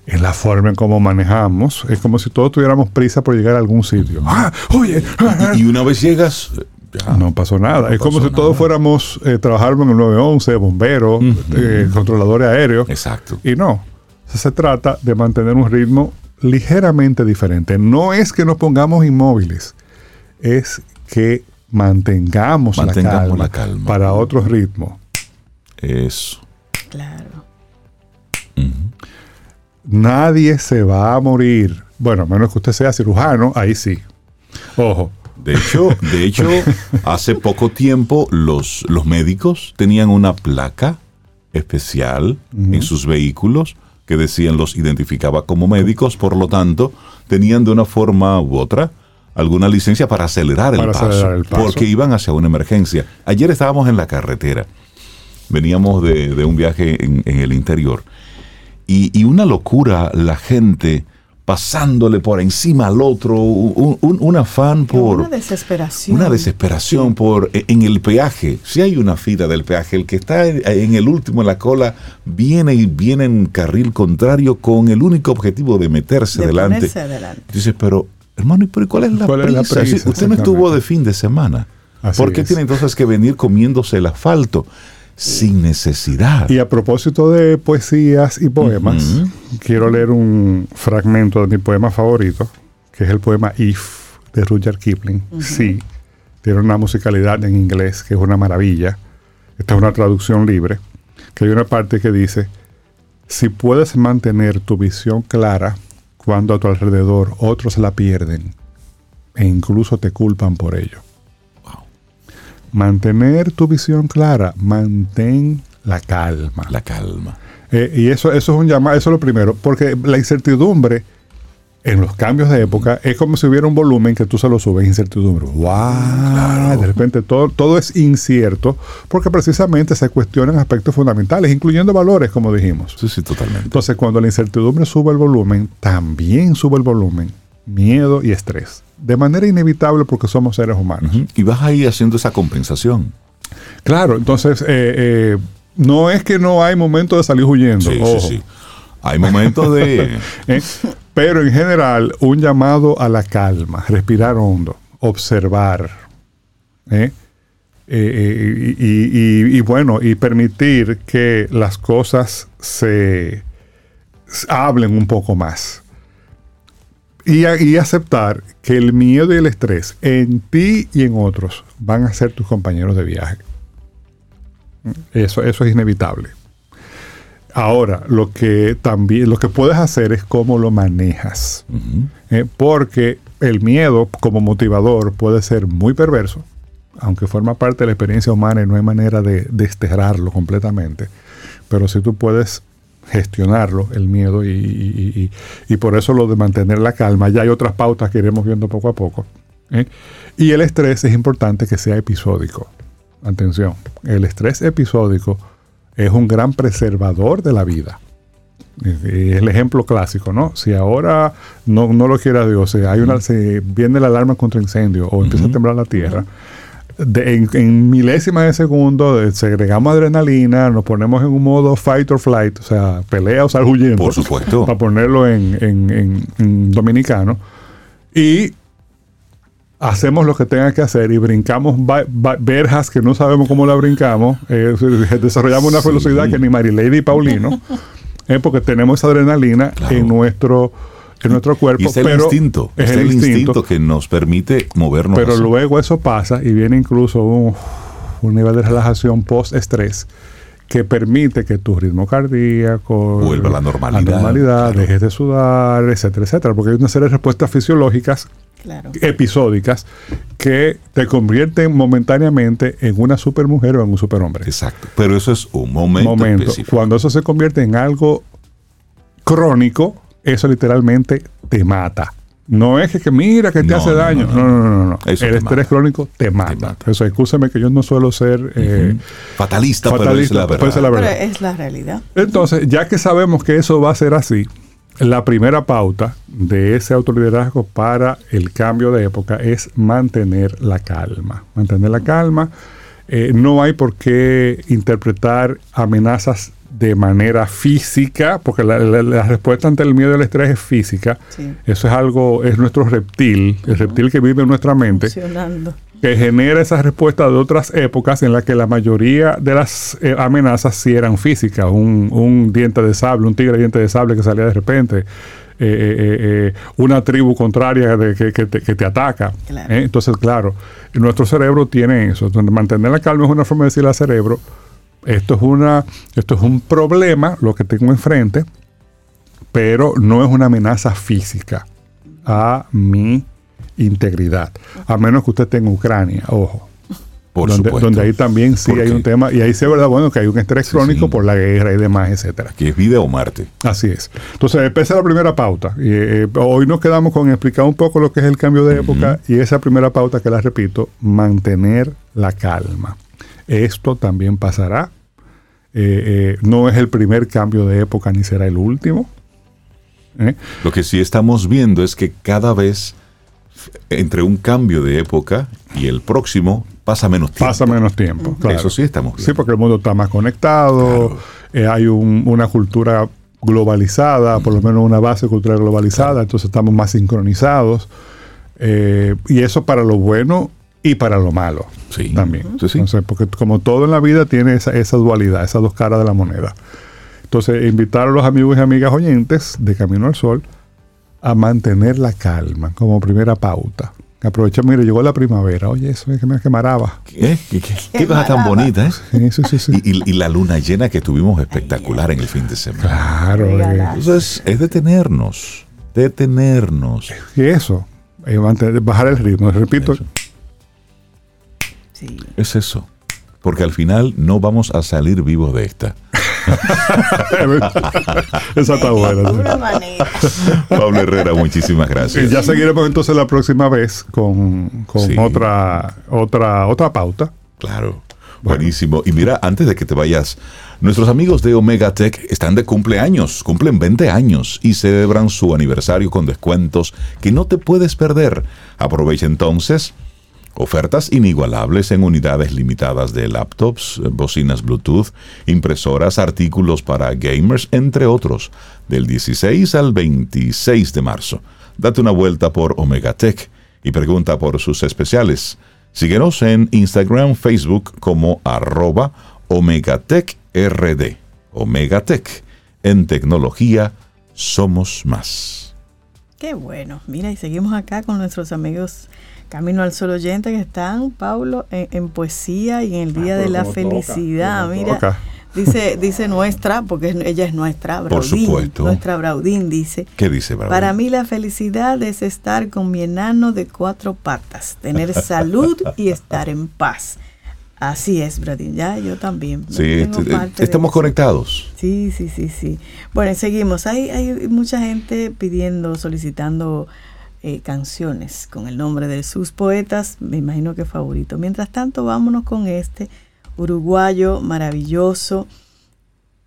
en la forma en cómo manejamos. Es como si todos tuviéramos prisa por llegar a algún sitio. Ah, oye, ah. Y una vez llegas, ya. no pasó nada. No es como si todos fuéramos eh, trabajáramos en el 911, bomberos, eh, controladores aéreos. Exacto. Y no, se, se trata de mantener un ritmo ligeramente diferente. No es que nos pongamos inmóviles, es que mantengamos, Mantengamos la, calma la calma. para otro ritmo. Eso. Claro. Nadie se va a morir. Bueno, a menos que usted sea cirujano, ahí sí. Ojo. De hecho, de hecho, hace poco tiempo los, los médicos tenían una placa especial en sus vehículos que decían los identificaba como médicos, por lo tanto, tenían de una forma u otra alguna licencia para acelerar, el, paso, acelerar el paso. porque iban hacia una emergencia. Ayer estábamos en la carretera, veníamos de, de un viaje en, en el interior y, y una locura la gente pasándole por encima al otro, un, un- un afán por... Una desesperación. Una desesperación por e- en el peaje. Si hay una fila del peaje, el que está en, el último en la cola viene y viene en carril contrario con el único objetivo de meterse de delante. adelante. Dice, pero hermano, ¿y pero cuál es la ¿Cuál es la prisa? Si usted no estuvo de fin de semana. Así ¿Por qué es. tiene entonces que venir comiéndose el asfalto sin necesidad? Y a propósito de poesías y poemas, quiero leer un fragmento de mi poema favorito, que es el poema If de Rudyard Kipling. Sí, tiene una musicalidad en inglés que es una maravilla. Esta es una traducción libre, que hay una parte que dice, si puedes mantener tu visión clara cuando a tu alrededor otros la pierden e incluso te culpan por ello. Mantener tu visión clara, mantén la calma. La calma. Eh, y eso, eso es un llamado, eso es lo primero, porque la incertidumbre en los cambios de época es como si hubiera un volumen que tú se lo subes, incertidumbre. ¡Wow! De repente todo, todo es incierto, porque precisamente se cuestionan aspectos fundamentales, incluyendo valores, como dijimos. Sí, sí, totalmente. Entonces, cuando la incertidumbre sube el volumen, también sube el volumen, miedo y estrés. De manera inevitable porque somos seres humanos. Y vas ahí haciendo esa compensación. Claro, entonces, eh, eh, no es que no hay momento de salir huyendo. Sí, ojo. sí, sí. Hay momentos de... ¿eh? Pero en general, un llamado a la calma, respirar hondo, observar. ¿eh? Eh, eh, y, y- y- y bueno, y permitir que las cosas se hablen un poco más. Y, aceptar que el miedo y el estrés en ti y en otros van a ser tus compañeros de viaje. Eso, eso es inevitable. Ahora, lo que también, lo que puedes hacer es cómo lo manejas. Eh, porque el miedo como motivador puede ser muy perverso, aunque forma parte de la experiencia humana y no hay manera de desterrarlo completamente. Pero si tú puedes gestionarlo, el miedo, y, y- y- y por eso lo de mantener la calma, ya hay otras pautas que iremos viendo poco a poco. ¿eh? Y el estrés es importante que sea episódico. Atención, el estrés episódico es un gran preservador de la vida. Es el ejemplo clásico, ¿no? Si ahora no, no lo quiera Dios, si hay una, si viene la alarma contra incendio o empieza a temblar la tierra, de- en, en milésimas de segundo segregamos adrenalina, nos ponemos en un modo fight or flight, o sea, pelea o sal huyendo. Por supuesto. Para ponerlo en, en- dominicano. Y hacemos lo que tenga que hacer y brincamos verjas que no sabemos cómo la brincamos, eh, desarrollamos una Sí. velocidad que ni Marilady y Paulino, eh, porque tenemos esa adrenalina Claro. en nuestro en nuestro cuerpo. Y es el pero instinto. Es el, el instinto. instinto que nos permite movernos. Pero así. luego eso pasa y viene incluso un, un nivel de relajación post-estrés que permite que tu ritmo cardíaco Vuelva a la normalidad, normalidad, claro. dejes de sudar, etcétera, etcétera. Porque hay una serie de respuestas fisiológicas Claro. episódicas que te convierten momentáneamente en una supermujer o en un superhombre. Exacto. Pero eso es un momento, Momento. específico. Cuando eso se convierte en algo crónico, eso literalmente te mata. No es que, que mira que te No, hace no, daño. no, No, no. no, no. no, no. Eso El te estrés mata. crónico te mata. mata. Eso, escúchame que yo no suelo ser eh. Fatalista, pero es la pero verdad. esa es la Pero verdad. es la realidad. Entonces, ya que sabemos que eso va a ser así, la primera pauta de ese autoliderazgo para el cambio de época es mantener la calma. Mantener la calma. Eh, no hay por qué interpretar amenazas de manera física, porque la, la- la respuesta ante el miedo y el estrés es física. Sí. Eso es algo, es nuestro reptil, el reptil que vive en nuestra mente que genera esa respuesta de otras épocas en las que la mayoría de las eh, amenazas sí eran físicas. Un, un diente de sable, un tigre diente de sable que salía de repente. eh, eh, una tribu contraria de, que, que te, que te ataca. Claro. Entonces, claro, nuestro cerebro tiene eso. Entonces, mantener la calma es una forma de decirle al cerebro, esto es, una, esto es un problema, lo que tengo enfrente, pero no es una amenaza física a mi integridad. A menos que usted esté en Ucrania, ojo. Por donde, supuesto. donde ahí también sí ¿Por hay qué? un tema, y ahí sí es verdad, bueno, que hay un estrés Sí, crónico sí. por la guerra y demás, etcétera. Que es vida o muerte. Así es. Entonces, empieza la primera pauta. Y, eh, hoy nos quedamos con explicar un poco lo que es el cambio de época y esa primera pauta que la repito, mantener la calma. Esto también pasará. Eh, eh, no es el primer cambio de época ni será el último. ¿Eh? Lo que sí estamos viendo es que cada vez entre un cambio de época y el próximo pasa menos tiempo. Pasa menos tiempo. claro. Eso sí estamos viendo. Sí, porque el mundo está más conectado, eh, hay un- una cultura globalizada, por lo menos una base cultural globalizada, entonces estamos más sincronizados. eh, y eso para lo bueno y para lo malo Sí. también. Sí, sí. Entonces, porque como todo en la vida tiene esa, esa dualidad, esas dos caras de la moneda. Entonces, invitar a los amigos y amigas oyentes de Camino al Sol a mantener la calma como primera pauta. Aprovecha, mire, llegó la primavera. Oye, eso es que me quemaraba. ¿Qué, ¿Qué, qué- qué cosa tan bonita, ¿eh? Sí, sí, sí. sí. Y, y- y la luna llena que tuvimos espectacular en el fin de semana. Claro. eh. Entonces, es detenernos. Detenernos. y eso, eh, mantener- bajar el ritmo. Repito, Eso. Sí. Es eso. Porque al final no vamos a salir vivos de esta. esa está buena. sí. De alguna manera. Pablo Herrera, muchísimas Y gracias. ya seguiremos entonces la próxima vez con, con Sí. otra, otra, otra pauta. Claro. Buenísimo. Y mira, antes de que te vayas, nuestros amigos de Omega Tech están de cumpleaños, cumplen 20 años y celebran su aniversario con descuentos que no te puedes perder. Aprovecha entonces ofertas inigualables en unidades limitadas de laptops, bocinas Bluetooth, impresoras, artículos para gamers, entre otros, del 16 al 26 de marzo. Date una vuelta por Omega Tech y pregunta por sus especiales. Síguenos en Instagram, Facebook como arroba OmegaTechRD. Omegatech. En tecnología somos más. Qué bueno. Mira, y seguimos acá con nuestros amigos Camino al Sol oyente que están, Paulo, en, en poesía y en el Día Ah, de la toca, Felicidad. Mira, toca. dice, dice nuestra, porque ella es nuestra, Por Braudín. supuesto. Nuestra Braudín dice. ¿Qué dice, Bravo? Para mí la felicidad es estar con mi enano de cuatro patas, tener salud y estar en paz. Así es, Bradín. Ya, yo también. Sí, parte de estamos conectados. Sí, sí, sí, sí. Bueno, seguimos. Hay, hay mucha gente pidiendo, solicitando eh, canciones con el nombre de sus poetas, me imagino que favorito. Mientras tanto, vámonos con este uruguayo maravilloso,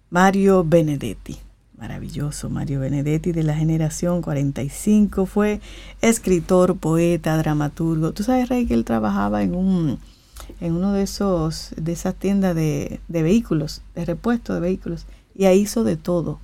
Mario Benedetti. Maravilloso Mario Benedetti de la generación 45. Fue escritor, poeta, dramaturgo. Tú sabes, Rey, que él trabajaba en un en uno de esos de esas tiendas de, de vehículos, de repuesto de vehículos, y ahí hizo de todo.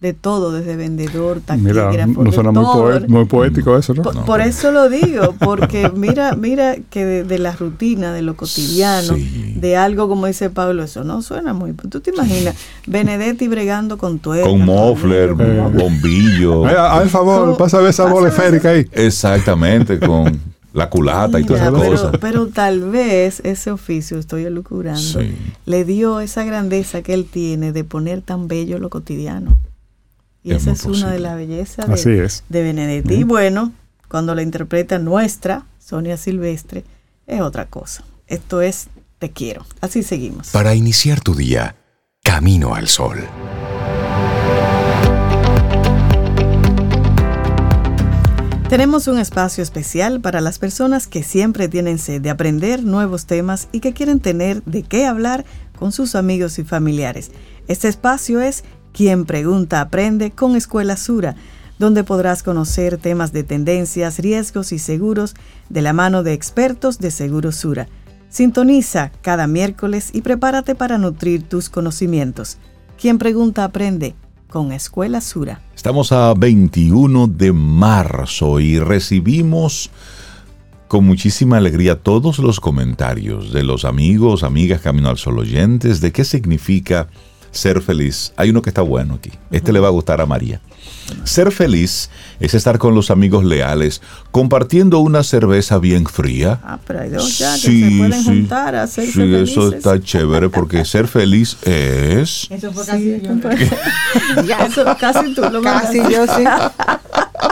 De todo, desde vendedor, Mira, taquígrafo, no suena muy, todo. poe- muy poético eso, ¿no? Por, No, por pero- eso lo digo, porque mira, mira que de, de la rutina, de lo cotidiano, Sí. de algo como dice Pablo, eso no suena muy. Tú te imaginas, Benedetti bregando con tuercas, Con muffler, tornillos, con- bombillo. El favor, ¿Cómo? pásame esa bola esférica ahí. Exactamente, con la culata y todas esas pero, cosas. pero tal vez ese oficio, estoy elucubrando, Sí. le dio esa grandeza que él tiene de poner tan bello lo cotidiano. Y Es esa es una de las bellezas Así de, es. de Benedetti. Y bueno, cuando la interpreta nuestra, Sonia Silvestre, es otra cosa. Esto es Te quiero. Así seguimos. Para iniciar tu día, camino al sol. Tenemos un espacio especial para las personas que siempre tienen sed de aprender nuevos temas y que quieren tener de qué hablar con sus amigos y familiares. Este espacio es Quien Pregunta Aprende con Escuela Sura, donde podrás conocer temas de tendencias, riesgos y seguros de la mano de expertos de Seguro Sura. Sintoniza cada miércoles y prepárate para nutrir tus conocimientos. Quien Pregunta Aprende con Escuela Sura. Estamos a 21 de marzo y recibimos con muchísima alegría todos los comentarios de los amigos, amigas Camino al Sol oyentes de qué significa ser feliz. Hay uno que está bueno aquí. Este le va a gustar a María. Ser feliz es estar con los amigos leales, compartiendo una cerveza bien fría. Ah, pero hay dos ya que se pueden juntar a hacerse sí, eso está chévere porque ser feliz es... Eso fue Sí, casi yo. ya, eso casi tú lo Casi yo sí.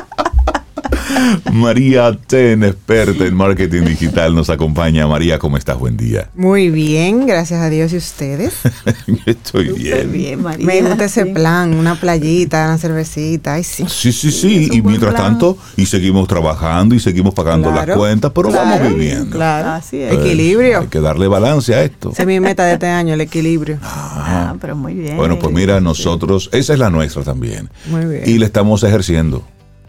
María Ten, experta en marketing digital, nos acompaña. María, ¿cómo estás? Buen día. Muy bien, gracias a Dios y ustedes. Estoy bien. bien, María. Me gusta ese plan, una playita, una cervecita, ay sí. Sí, sí, sí. Y mientras plan. tanto, y seguimos trabajando y seguimos pagando Claro, las cuentas, pero vamos viviendo. Claro, Así es. Equilibrio. Hay que darle balance a esto. Esa es mi meta de este año, el equilibrio. Ah, pero muy bien. Bueno, pues mira, nosotros, esa es la nuestra también. Muy bien. Y la estamos ejerciendo.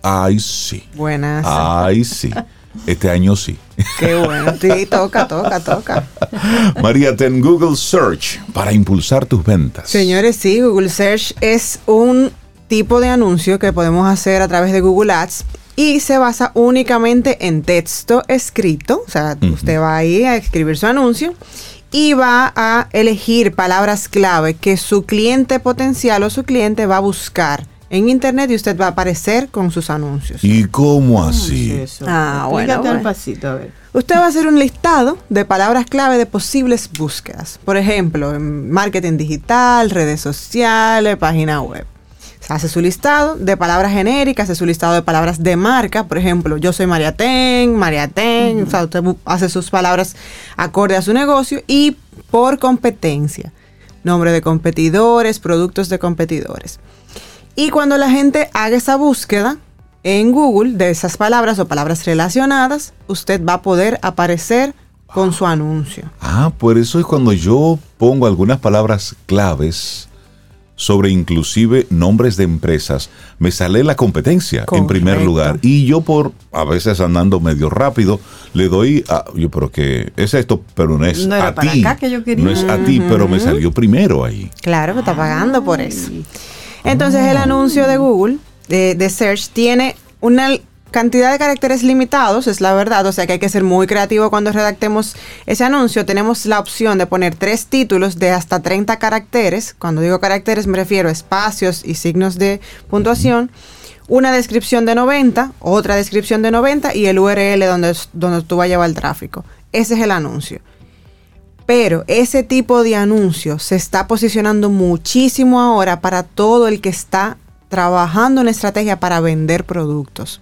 Ay, sí. Buenas. Ay, sí. Este año sí. Qué bueno. Sí, toca, toca, toca. María, ten Google Search para impulsar tus ventas. Señores, sí, Google Search es un tipo de anuncio que podemos hacer a través de Google Ads y se basa únicamente en texto escrito. O sea, usted va ahí a escribir su anuncio y va a elegir palabras clave que su cliente potencial o su cliente va a buscar en internet y usted va a aparecer con sus anuncios. ¿Y cómo así? Eso. Ah, bueno, bueno. pasito, a ver. Usted va a hacer un listado de palabras clave de posibles búsquedas. Por ejemplo, en marketing digital, redes sociales, página web. Se hace su listado de palabras genéricas, hace su listado de palabras de marca. Por ejemplo, yo soy María Ten, María Ten. O sea, usted hace sus palabras acorde a su negocio y por competencia. Nombre de competidores, productos de competidores. Y cuando la gente haga esa búsqueda en Google de esas palabras o palabras relacionadas, usted va a poder aparecer con su anuncio. Ah, por eso es cuando yo pongo algunas palabras claves sobre inclusive nombres de empresas, me sale la competencia en primer lugar. Y yo por, a veces andando medio rápido, le doy a, yo pero que es esto, pero no es No era a para ti. acá que yo quería. No es a ti, pero me salió primero ahí. Claro que está pagando por eso. Entonces el anuncio de Google, de, de Search, tiene una cantidad de caracteres limitados, es la verdad, o sea que hay que ser muy creativo cuando redactemos ese anuncio. Tenemos la opción de poner tres títulos de hasta 30 caracteres. Cuando digo caracteres me refiero a espacios y signos de puntuación. Una descripción de 90, otra descripción de 90 y el URL donde, donde tú vas a llevar el tráfico. Ese es el anuncio. Pero ese tipo de anuncio se está posicionando muchísimo ahora para todo el que está trabajando en estrategia para vender productos.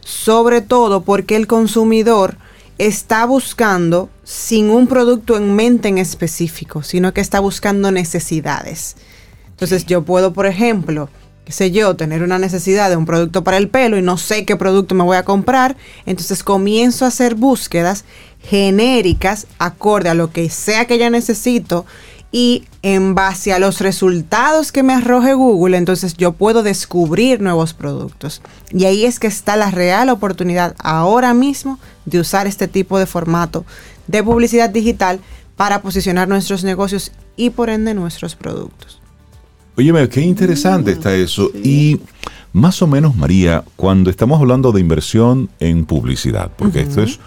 Sobre todo porque el consumidor está buscando sin un producto en mente en específico, sino que está buscando necesidades. Entonces yo puedo, por ejemplo, qué sé yo, tener una necesidad de un producto para el pelo y no sé qué producto me voy a comprar, entonces comienzo a hacer búsquedas genéricas acorde a lo que sea que ya necesito y en base a los resultados que me arroje Google, entonces yo puedo descubrir nuevos productos. Y ahí es que está la real oportunidad ahora mismo de usar este tipo de formato de publicidad digital para posicionar nuestros negocios y por ende nuestros productos. Óyeme, qué interesante está eso. Y más o menos, María, cuando estamos hablando de inversión en publicidad, porque esto es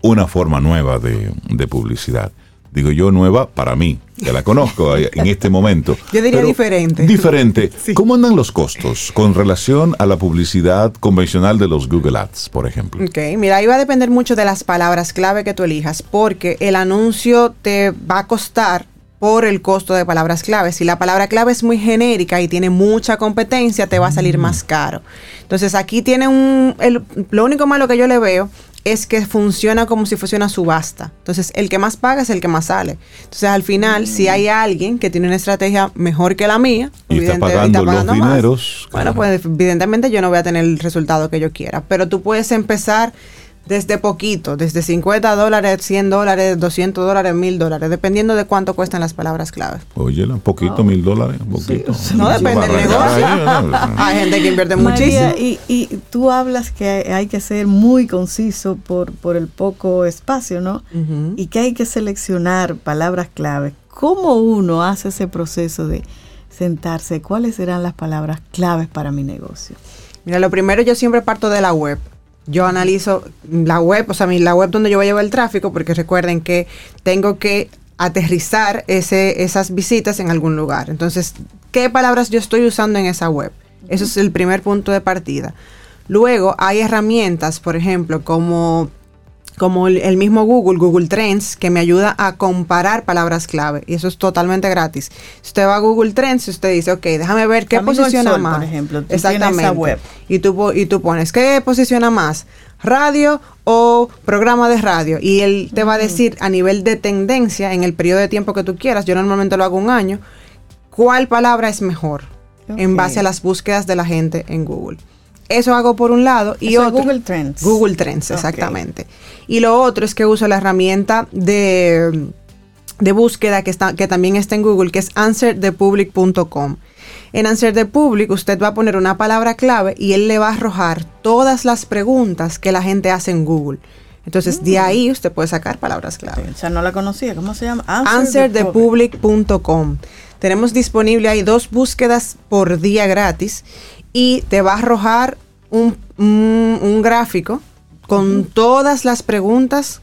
una forma nueva de, de publicidad. Digo yo nueva para mí, que la conozco en este momento. Yo diría Pero diferente. Diferente. Sí. ¿Cómo andan los costos con relación a la publicidad convencional de los Google Ads, por ejemplo? Ok, mira, ahí va a depender mucho de las palabras clave que tú elijas, porque el anuncio te va a costar por el costo de palabras clave. Si la palabra clave es muy genérica y tiene mucha competencia, te va a salir más caro. Entonces aquí tiene un... el- lo único malo que yo le veo es que funciona como si fuese una subasta. Entonces el que más paga es el que más sale. Entonces al final, si hay alguien que tiene una estrategia mejor que la mía, Y está pagando los más, dineros, Bueno, claro. pues evidentemente yo no voy a tener el resultado que yo quiera, pero tú puedes empezar desde poquito, desde 50 dólares, 100 dólares, 200 dólares, 1000 dólares, dependiendo de cuánto cuestan las palabras claves. Oye, un poquito, mil dólares, un poquito. No depende del negocio. Hay gente que invierte María, muchísimo. y, y tú hablas que hay, que ser muy conciso por, por el poco espacio, ¿no? Y que hay que seleccionar palabras clave. ¿Cómo uno hace ese proceso de sentarse? ¿Cuáles serán las palabras claves para mi negocio? Mira, lo primero yo siempre parto de la web. Yo analizo la web, o sea, mi- la web donde yo voy a llevar el tráfico, porque recuerden que tengo que aterrizar ese, esas visitas en algún lugar. Entonces, ¿qué palabras yo estoy usando en esa web? Eso es el primer punto de partida. Luego hay herramientas, por ejemplo, como como el, mismo Google, Google Trends, que me ayuda a comparar palabras clave. Y eso es totalmente gratis. Si usted va a Google Trends, usted dice, ok, déjame ver qué Camino posiciona Sol, más. por ejemplo, tú Exactamente. esa web. Y tú, y tú pones, ¿qué posiciona más? ¿Radio o programa de radio? Y él te va a decir a nivel de tendencia, en el periodo de tiempo que tú quieras, yo normalmente lo hago un año, cuál palabra es mejor en base a las búsquedas de la gente en Google. Eso hago por un lado y Eso otro. Google Trends. Google Trends, exactamente. Y lo otro es que uso la herramienta de, de búsqueda que, está, que también está en Google, que es answerthepublic.com. En Answer the Public usted va a poner una palabra clave y él le va a arrojar todas las preguntas que la gente hace en Google. Entonces, Mm. de ahí usted puede sacar palabras clave O sea, no la conocía. ¿Cómo se llama? answerthepublic.com. Tenemos disponible ahí dos búsquedas por día gratis y te va a arrojar un, un- un gráfico con todas las preguntas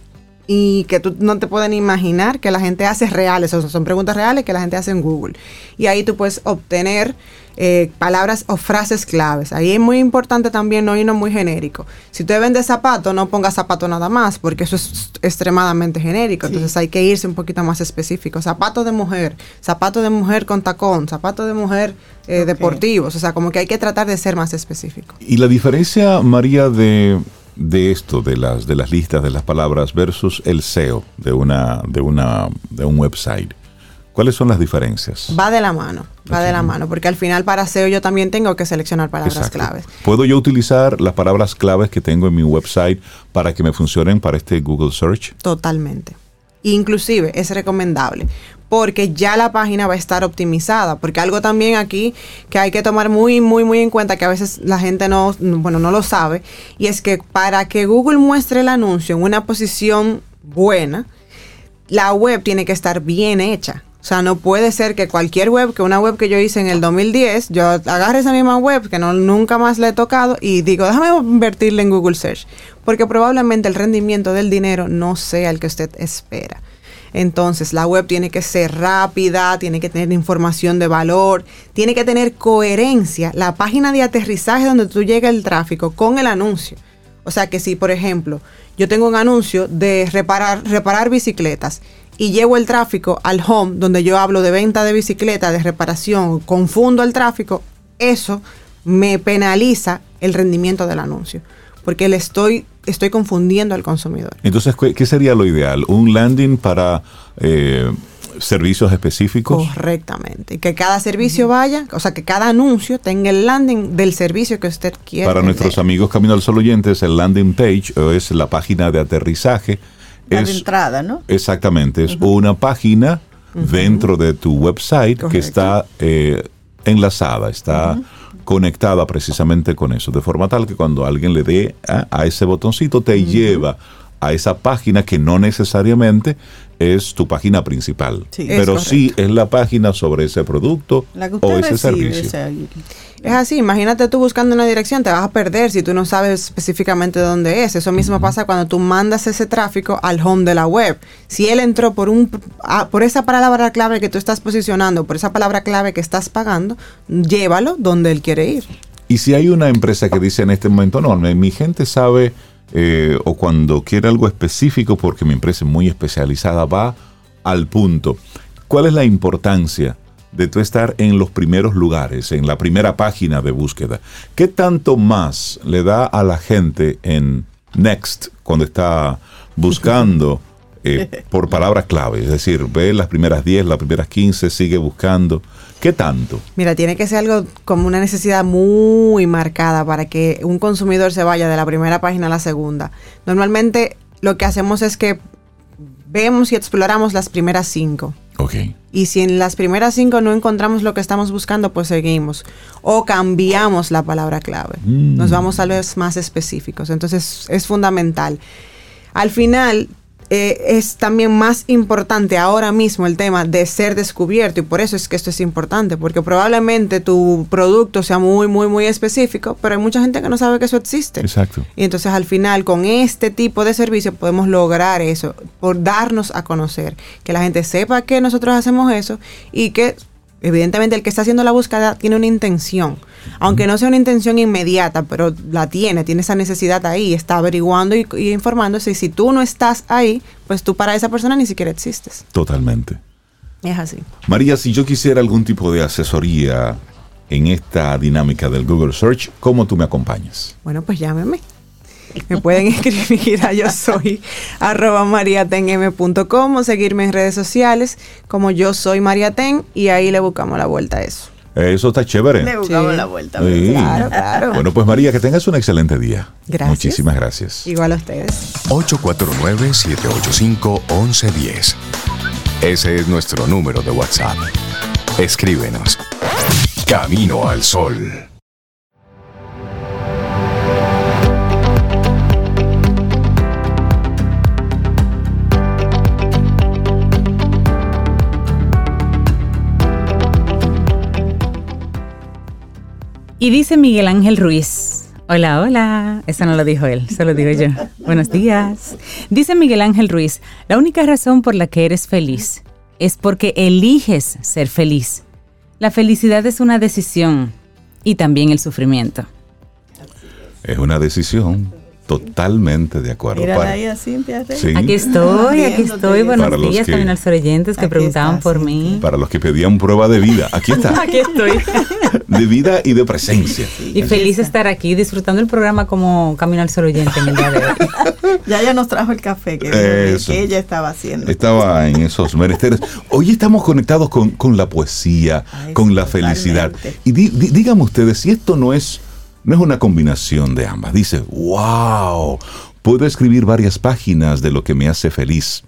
y que tú no te pueden imaginar que la gente hace reales, o sea, son preguntas reales que la gente hace en Google. Y ahí tú puedes obtener eh, palabras o frases claves. Ahí es muy importante también no irnos muy genérico. Si usted vende zapato, no ponga zapato nada más, porque eso es extremadamente genérico. Sí. Entonces hay que irse un poquito más específico. Zapato de mujer, zapato de mujer con tacón, zapato de mujer eh, deportivos. O sea, como que hay que tratar de ser más específico. Y la diferencia, María, de, de esto, de las, de las listas de las palabras versus el SEO de una, de una, de un website. ¿Cuáles son las diferencias? Va de la mano, va de la mano, porque al final para SEO yo también tengo que seleccionar palabras Exacto. claves. ¿Puedo yo utilizar las palabras claves que tengo en mi website para que me funcionen para este Google Search? Totalmente. Inclusive es recomendable porque ya la página va a estar optimizada, porque algo también aquí que hay que tomar muy muy muy en cuenta que a veces la gente no bueno, no lo sabe y es que para que Google muestre el anuncio en una posición buena, la web tiene que estar bien hecha. O sea, no puede ser que cualquier web, que una web que yo hice en el 2010, yo agarre esa misma web que no, nunca más la he tocado y digo, déjame invertirle en Google Search. Porque probablemente el rendimiento del dinero no sea el que usted espera. Entonces, la web tiene que ser rápida, tiene que tener información de valor, tiene que tener coherencia. La página de aterrizaje donde tú llega el tráfico con el anuncio. O sea que si, por ejemplo, yo tengo un anuncio de reparar, reparar bicicletas y llevo el tráfico al home donde yo hablo de venta de bicicleta, de reparación, confundo el tráfico, eso me penaliza el rendimiento del anuncio. Porque le estoy, estoy confundiendo al consumidor. Entonces, ¿qué sería lo ideal? ¿Un landing para eh, servicios específicos? Correctamente. Que cada servicio vaya, o sea, que cada anuncio tenga el landing del servicio que usted quiere. Para vender. nuestros amigos Camino al Sol oyentes, el landing page o es la página de aterrizaje. La de es, entrada, ¿no? Exactamente, es una página dentro de tu website que está eh, enlazada, está conectada precisamente con eso, de forma tal que cuando alguien le dé a, a ese botoncito te lleva a esa página que no necesariamente es tu página principal, Sí. Pero sí es la página sobre ese producto La que o ese recibe, servicio. o sea, Es así, imagínate tú buscando una dirección, te vas a perder si tú no sabes específicamente dónde es. Eso mismo pasa cuando tú mandas ese tráfico al home de la web. Si él entró por un ah, por esa palabra clave que tú estás posicionando, por esa palabra clave que estás pagando, llévalo donde él quiere ir. Y si hay una empresa que dice en este momento, no, mi gente sabe, eh, o cuando quiere algo específico, porque mi empresa es muy especializada, va al punto. ¿Cuál es la importancia de tú estar en los primeros lugares, en la primera página de búsqueda? ¿Qué tanto más le da a la gente en Next cuando está buscando eh, por palabras clave? Es decir, ve las primeras 10, las primeras 15, sigue buscando. ¿Qué tanto? Mira, tiene que ser algo como una necesidad muy marcada para que un consumidor se vaya de la primera página a la segunda. Normalmente lo que hacemos es que vemos y exploramos las primeras cinco. Ok. Y si en las primeras cinco no encontramos lo que estamos buscando, pues seguimos. O cambiamos la palabra clave. Mm. Nos vamos tal vez más específicos. Entonces es fundamental. Al final eh, es también más importante ahora mismo el tema de ser descubierto y por eso es que esto es importante, porque probablemente tu producto sea muy, muy, muy específico, pero hay mucha gente que no sabe que eso existe. Exacto. Y entonces al final con este tipo de servicio podemos lograr eso, por darnos a conocer, que la gente sepa que nosotros hacemos eso y que evidentemente el que está haciendo la búsqueda tiene una intención, aunque no sea una intención inmediata, pero la tiene, tiene esa necesidad ahí, está averiguando y, y informándose. Y si tú no estás ahí, pues tú para esa persona ni siquiera existes. Totalmente. Es así. María, si yo quisiera algún tipo de asesoría en esta dinámica del Google Search, ¿cómo tú me acompañas? Bueno, pues llámeme. Me pueden escribir a yo soy arroba mariatenm.com o seguirme en redes sociales como yo soy Mariaten y ahí le buscamos la vuelta a eso. Eso está chévere. Le buscamos Sí. la vuelta. Sí. Claro, claro. Bueno, pues María, que tengas un excelente día. Gracias. Muchísimas gracias. Igual a ustedes. 849-785-1110. Ese es nuestro número de WhatsApp. Escríbenos. Camino al Sol. Y dice Miguel Ángel Ruiz. Hola, hola. Eso no lo dijo él, eso lo digo yo. Buenos días. Dice Miguel Ángel Ruiz, la única razón por la que eres feliz es porque eliges ser feliz. La felicidad es una decisión y también el sufrimiento. Es una decisión totalmente de acuerdo. Mira Para- ahí a Cintia. Sí. Aquí estoy, aquí estoy. Buenos Para días que- también a los oyentes que preguntaban está, por mí. Para los que pedían prueba de vida. Aquí está. Aquí estoy. De vida y de presencia. Y feliz de estar aquí disfrutando el programa como Camino al Sol oyente en el día de hoy. Ya ya nos trajo el café que, Eso. que ella estaba haciendo. Estaba en esos menesteres. Hoy estamos conectados con, con la poesía, Ay, con sí, la felicidad. totalmente. Y di- di- díganme ustedes, si esto no es, no es una combinación de ambas. Dice, wow, puedo escribir varias páginas de lo que me hace feliz.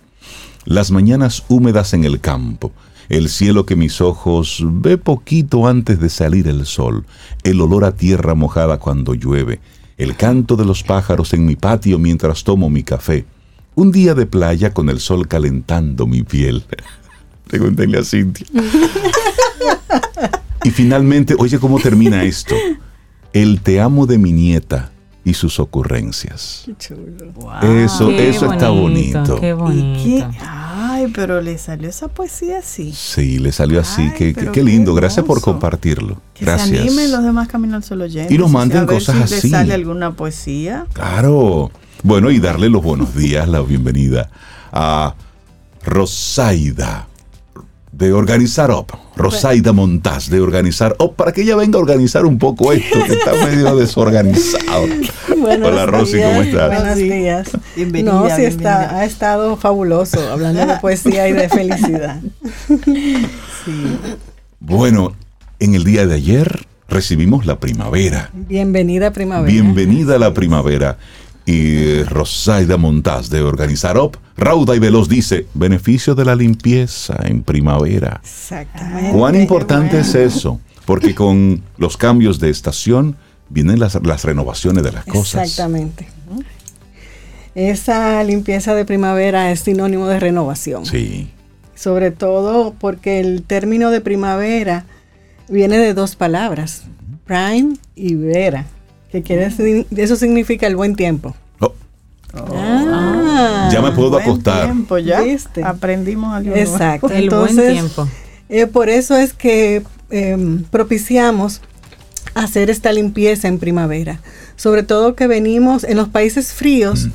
Las mañanas húmedas en el campo, el cielo que mis ojos ve poquito antes de salir el sol, el olor a tierra mojada cuando llueve, el canto de los pájaros en mi patio mientras tomo mi café, un día de playa con el sol calentando mi piel. Pregúntenle a Cintia. y finalmente, oye cómo termina esto. El te amo de mi nieta y sus ocurrencias. Eso, Qué eso está bonito. Qué ¿Y bonito. qué? Ay, pero le salió esa poesía así. Sí, le salió así. Ay, qué, qué- lindo. Gracias por compartirlo. Que Gracias. se animen los demás Camino al Sol oyentes. Y nos manden a ver cosas si así. le sale alguna poesía. Claro. Bueno, y darle los buenos días, la bienvenida a Rosaida de Organizar Up. Rosaida Montaz de Organizar Up, para que ella venga a organizar un poco esto, que está medio desorganizado. Hola Rosy, ¿cómo estás? Buenos días. Bienvenida, no, sí bienvenida. está, ha estado fabuloso hablando de poesía y de felicidad. Bueno, en el día de ayer recibimos la primavera. Bienvenida primavera. Bienvenida a la primavera. Y eh, Rosaida Montaz de Organizar Up, rauda y veloz dice, beneficio de la limpieza en primavera. Exactamente. ¿Cuán importante es eso? Porque con los cambios de estación vienen las, las renovaciones de las cosas. Exactamente. Esa limpieza de primavera es sinónimo de renovación. Sí. Sobre todo porque el término de primavera viene de dos palabras, prime y vera, que quiere eso significa el buen tiempo. Oh, Ah, ya me puedo Buen acostar. tiempo, ya ¿Viste? aprendimos algo nuevo. Exacto. El buen Entonces, tiempo. Eh, por eso es que eh, propiciamos hacer esta limpieza en primavera. Sobre todo que venimos en los países fríos,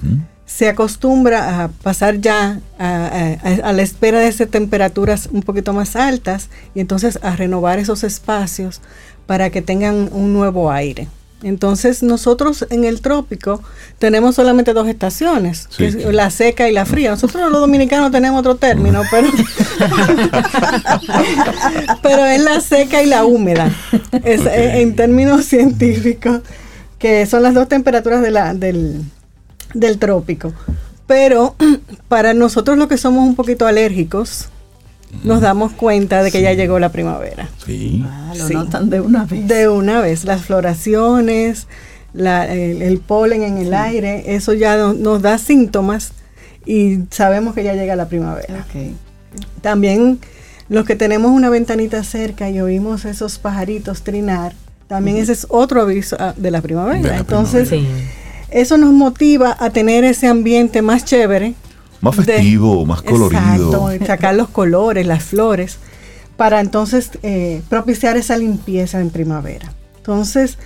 se acostumbra a pasar ya a, a- a la espera de esas temperaturas un poquito más altas y entonces a renovar esos espacios para que tengan un nuevo aire. Entonces nosotros en el trópico tenemos solamente dos estaciones, Sí, que es sí. la seca y la fría. Nosotros los dominicanos tenemos otro término, pero, pero es la seca y la húmeda, es, eh, en términos científicos, que son las dos temperaturas de la, del, del trópico. Pero para nosotros los que somos un poquito alérgicos, nos damos cuenta de que ya llegó la primavera. Sí. Ah, lo Sí. notan de una vez. De una vez, las floraciones, la- el, el polen en el aire, eso ya no- nos da síntomas y sabemos que ya llega la primavera. También los que tenemos una ventanita cerca y oímos esos pajaritos trinar, también ese es otro aviso ah, de la primavera. De la Entonces, Sí. eso nos motiva a tener ese ambiente más chévere. Más de- festivo, más colorido. Exacto, sacar los colores, las flores, para entonces eh, propiciar esa limpieza en primavera. Entonces,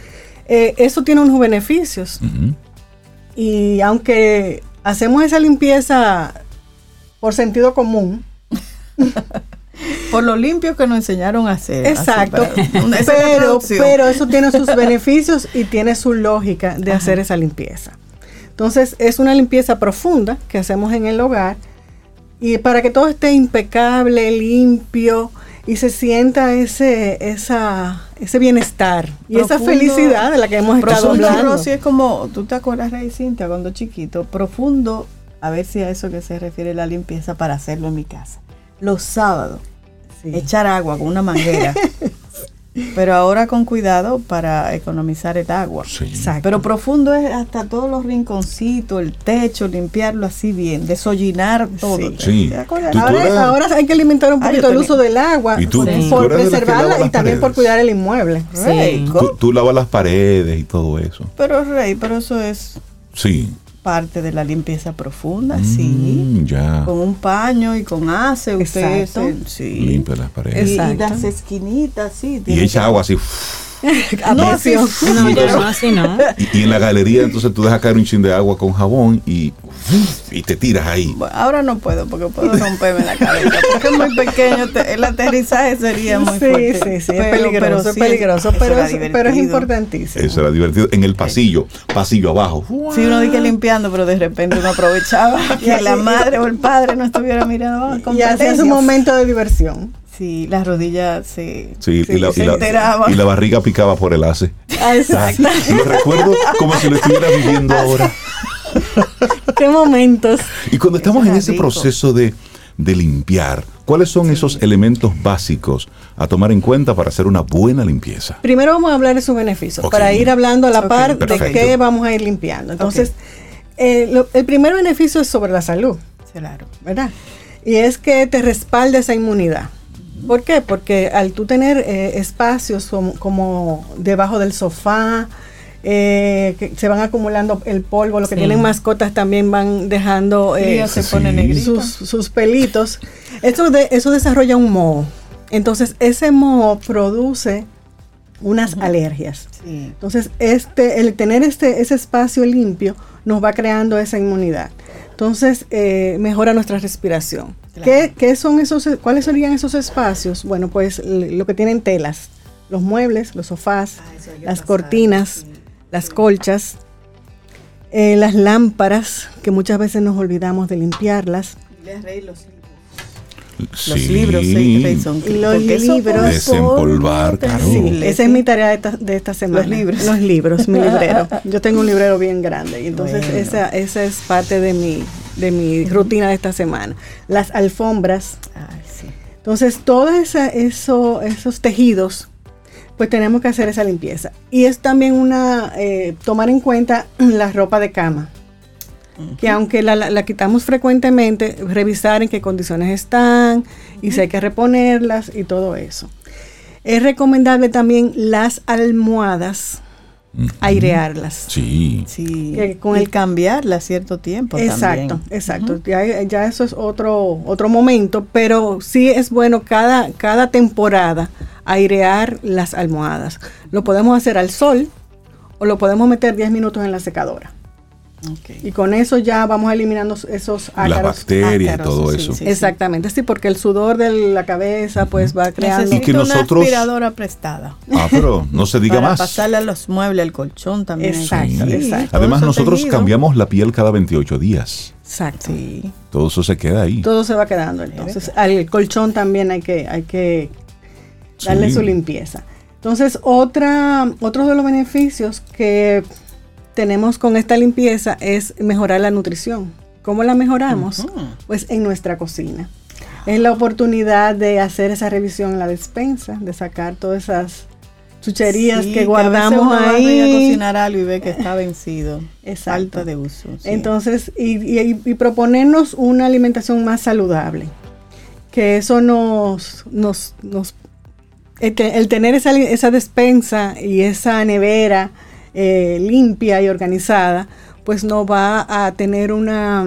eh, eso tiene unos beneficios. Y aunque hacemos esa limpieza por sentido común, Por lo limpio que nos enseñaron a hacer. exacto, pero eso tiene sus beneficios y tiene su lógica de hacer esa limpieza. Entonces, es una limpieza profunda que hacemos en el hogar y para que todo esté impecable, limpio y se sienta ese, esa, ese bienestar y esa felicidad de la que hemos estado Profundo, hablando. Rosy, es como, tú te acuerdas, Rey Cintia, cuando chiquito, profundo, a ver si a eso que se refiere la limpieza para hacerlo en mi casa. Los sábados, Sí. echar agua con una manguera. Pero ahora con cuidado para economizar el agua. Sí. Exacto. Pero profundo es hasta todos los rinconcitos, el techo, limpiarlo así bien, desollinar todo. Sí. Sí. ¿Te acuerdas? Tú- tú Ahora, eras- ahora hay que limitar un Ah, poquito el uso del agua ¿Y tú? por, tú preservarla y también por cuidar el inmueble. Rey, Sí. ¿cómo? Tú, tú lavas las paredes y todo eso. Pero Rey, pero eso es Sí. Parte de la limpieza profunda, sí. Mm, ya. Con un paño y con ace, usted Exacto. se- sí. Limpia las Y, paredes. y Exacto. las esquinitas, sí. Y echa agua así. No, presión. sí, No, yo no, así no. Y, y en la galería entonces tú dejas caer un chin de agua con jabón y, y te tiras ahí. Bueno, ahora no puedo porque puedo romperme la cabeza. Porque es muy pequeño, te- el aterrizaje sería muy sí, fuerte. sí, sí, Pero- es peligroso, es peligroso, eso pero, es, pero es divertido. importantísimo. Eso era divertido. En el pasillo, pasillo abajo. Sí, uno dice limpiando, pero de repente uno aprovechaba que la madre o el padre no estuviera mirando. ah, y hacía su momento de diversión. Sí, las rodillas se, Sí, se- y, la, se y la- enteraban. y la barriga picaba por el ace. Ah, exacto. Lo recuerdo como si lo estuviera viviendo ahora. Qué momentos. Y cuando estamos en ese rico. proceso de, de limpiar, ¿cuáles son esos elementos básicos a tomar en cuenta para hacer una buena limpieza? Primero vamos a hablar de sus beneficios, para ir hablando a la par de qué vamos a ir limpiando. Entonces, eh, lo- el primer beneficio es sobre la salud. Claro. ¿verdad? Y es que te respalda esa inmunidad. ¿Por qué? Porque al tú tener eh, espacios como, como debajo del sofá, eh, que se van acumulando el polvo, los que Sí. tienen mascotas también van dejando eh, Frío se sí. pone negrito. sus, sus pelitos. Eso, de, eso desarrolla un moho. Entonces, ese moho produce unas alergias. Sí. Entonces, este, el tener este, ese espacio limpio nos va creando esa inmunidad. Entonces, eh, mejora nuestra respiración. Claro. ¿Qué, qué son esos, ¿Cuáles serían esos espacios? Bueno, pues lo que tienen telas, los muebles, los sofás, Ah, las pasar, cortinas, sí. las colchas, eh, las lámparas, que muchas veces nos olvidamos de limpiarlas. Los libros. Los Sí. sí, son Y los libros- Desempolvar, claro. terrible, Esa sí. es mi tarea de esta, de esta semana. libros. Los libros, mi librero. Yo tengo un librero bien grande y entonces Bueno. esa, esa es parte de mi, de mi rutina de esta semana. Las alfombras. Ay, sí. Entonces, todos eso, esos tejidos, pues tenemos que hacer esa limpieza. Y es también una, eh, tomar en cuenta la ropa de cama. Que aunque la, la- la quitamos frecuentemente, revisar en qué condiciones están y si hay que reponerlas y todo eso. Es recomendable también las almohadas, airearlas. Sí. Sí, Que con el- cambiarla a cierto tiempo Exacto, también. exacto. ya, ya eso es otro, otro momento, pero sí es bueno cada, cada temporada airear las almohadas. Lo podemos hacer al sol o lo podemos meter 10 minutos en la secadora. Y con eso ya vamos eliminando esos Las ácaros. bacterias y todo sí, eso. sí. Exactamente, sí, porque el sudor de la cabeza pues va creando... Y que Necesito nosotros- una aspiradora prestada. Ah, pero no se diga para más. pasarle a los muebles, al colchón también. Exacto, Sí. exacto. Además, nosotros tejido. cambiamos la piel cada 28 días. Exacto. Sí. Todo eso se queda ahí. Todo se va quedando. Entonces, al colchón también hay que, hay que darle Sí. su limpieza. Entonces, otra, otro de los beneficios que tenemos con esta limpieza es mejorar la nutrición. ¿Cómo la mejoramos? Pues en nuestra cocina. Es la oportunidad de hacer esa revisión en la despensa, de sacar todas esas chucherías Sí, que a veces guardamos uno va a a ahí. cocinar algo y ve que está vencido. Exacto. Falta de uso. sí. Entonces, y, y- y proponernos una alimentación más saludable. Que eso nos, nos, nos el, el tener esa, esa despensa y esa nevera eh, limpia y organizada, pues nos va a tener una,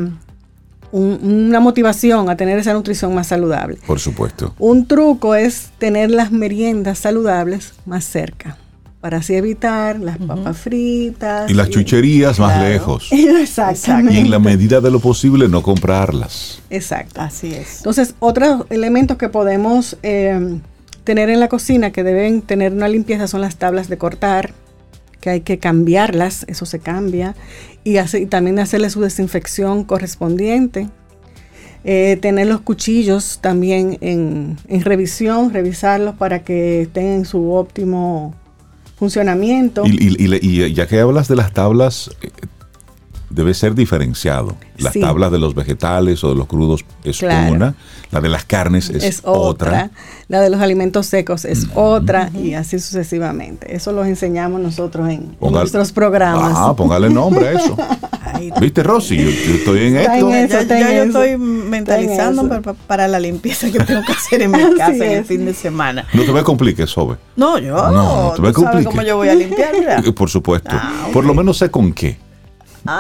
un- una motivación a tener esa nutrición más saludable. Por supuesto. Un truco es tener las meriendas saludables más cerca, para así evitar las papas fritas. Y las chucherías más lejos. Exactamente. Y en la medida de lo posible no comprarlas. Exacto. Así es. Entonces, otros elementos que podemos eh, tener en la cocina que deben tener una limpieza son las tablas de cortar, que hay que cambiarlas, eso se cambia, y, hace- y también hacerle su desinfección correspondiente. Eh, tener los cuchillos también en, en revisión, revisarlos para que estén en su óptimo funcionamiento. Y, y- y y ya que hablas de las tablas, eh, debe ser diferenciado. Las Sí. tablas de los vegetales o de los crudos es Claro. una, la de las carnes es, es otra. otra, la de los alimentos secos es otra y así sucesivamente. Eso los enseñamos nosotros en, Ponga- nuestros programas. Ah, póngale nombre a eso. ¿Viste, Rosy? Yo, yo estoy en Está en esto. eso, ya, está ya en yo eso. estoy mentalizando para, para la limpieza que tengo que hacer en mi casa en el fin de semana. No te me compliques, Sobe. No, yo No, no te me ¿tú sabes compliques. cómo yo voy a limpiar, ¿verdad? Por supuesto. Ah, Por lo menos sé con qué.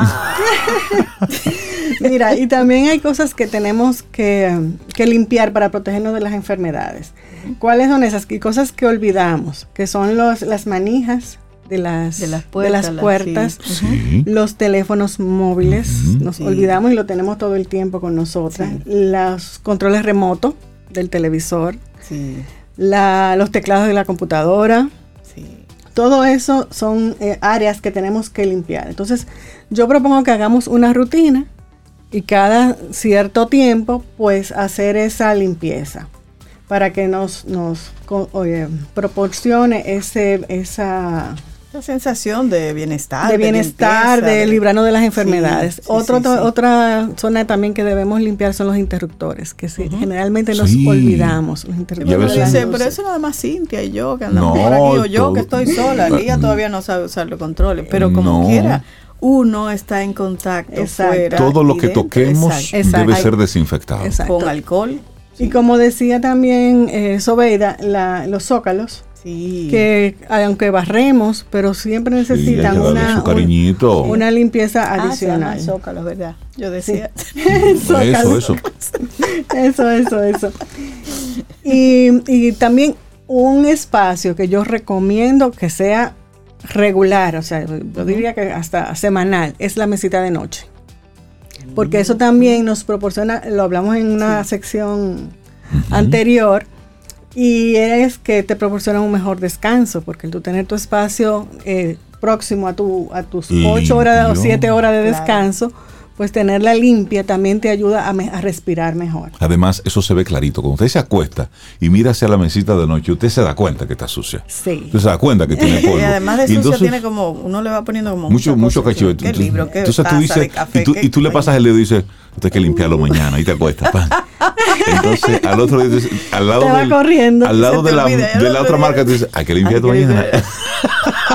Mira, y también hay cosas que tenemos que, que limpiar para protegernos de las enfermedades. ¿Cuáles son esas? Y cosas que olvidamos, que son los, las manijas de las, De las puertas, las las- puertas, sí. Sí. los teléfonos móviles, nos Sí. olvidamos y lo tenemos todo el tiempo con nosotras, Sí. los controles remotos del televisor, Sí, la- los teclados de la computadora. Todo eso son eh, áreas que tenemos que limpiar. Entonces, yo propongo que hagamos una rutina y cada cierto tiempo, pues, hacer esa limpieza para que nos, nos proporcione ese, esa La sensación de bienestar. de bienestar, limpieza, de librarnos de las enfermedades. Sí, sí, Otro- sí, sí. Otra zona también que debemos limpiar son los interruptores, que sí, generalmente nos Sí. olvidamos. Los Y a interruptores veces- de las pero eso nada más Cintia y yo que andamos No, por aquí, o yo todo- que estoy sola. Lía Mm. todavía no sabe usar los controles, pero como No. quiera, uno está en contacto Exacto. fuera Todo lo que dentro, toquemos exacto, Exacto. debe ser desinfectado. Exacto. con alcohol. Y como decía también eh, Sobeida, la- los zócalos, Sí. que aunque barremos, pero siempre necesitan una, su cariñito. un- una limpieza Ah, se llama adicional. zócalos, ¿verdad? Yo decía. Eso, eso. Eso, eso, eso. Y, y también un espacio que yo recomiendo que sea regular, o sea, yo diría que hasta semanal, es la mesita de noche. Porque eso también nos proporciona, lo hablamos en una sección anterior, y es que te proporciona un mejor descanso, porque el tú tener tu espacio eh, próximo a, tu, a tus ocho horas o siete horas de Claro. Pues tenerla limpia también te ayuda a, me- a respirar mejor. Además, eso se ve clarito. Cuando usted se acuesta y mira hacia la mesita de noche, usted se da cuenta que está sucia. Sí. Usted se da cuenta que tiene polvo. Y además de Y sucio entonces, tiene como, uno le va poniendo como mucho, mucho cachivo. ¿Qué libro? ¿Qué Entonces tú dices, de café? y tú, qué- y tú le pasas el dedo y dices, usted hay que limpiarlo mañana y te acuestas. pan. Entonces, al otro día, al lado, del- corriendo. al lado de la, de la otra marca, tú dices, hay que limpiarlo mañana.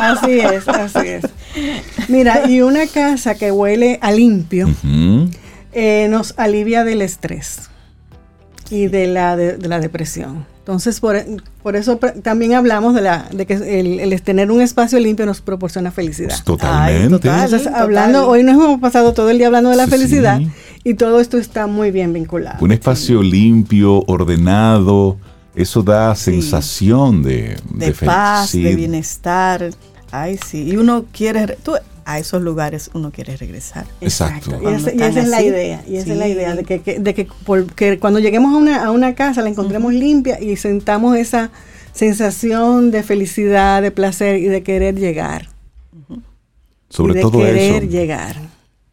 Así es, así es. Mira, y una casa que huele a limpio Ujú. eh, nos alivia del estrés y de la, de, de la depresión. Entonces, por, por eso también hablamos de, la, de que el, el tener un espacio limpio nos proporciona felicidad. Pues Totalmente. Ay, total. Entonces, total. hablando, hoy nos hemos pasado todo el día hablando de la Sí, felicidad sí. y todo esto está muy bien vinculado. Un espacio limpio, ordenado, eso da sensación de, de paz, sí, de bienestar. Ay, sí. Y uno quiere, re- tú, a esos lugares uno quiere regresar. Exacto. Y, esa, y están esa es la idea, y esa es la idea de que, que- de que, por- que cuando lleguemos a una, a una casa la encontremos limpia y sentamos esa sensación de felicidad, de placer y de querer llegar. Sobre y de todo querer eso. llegar.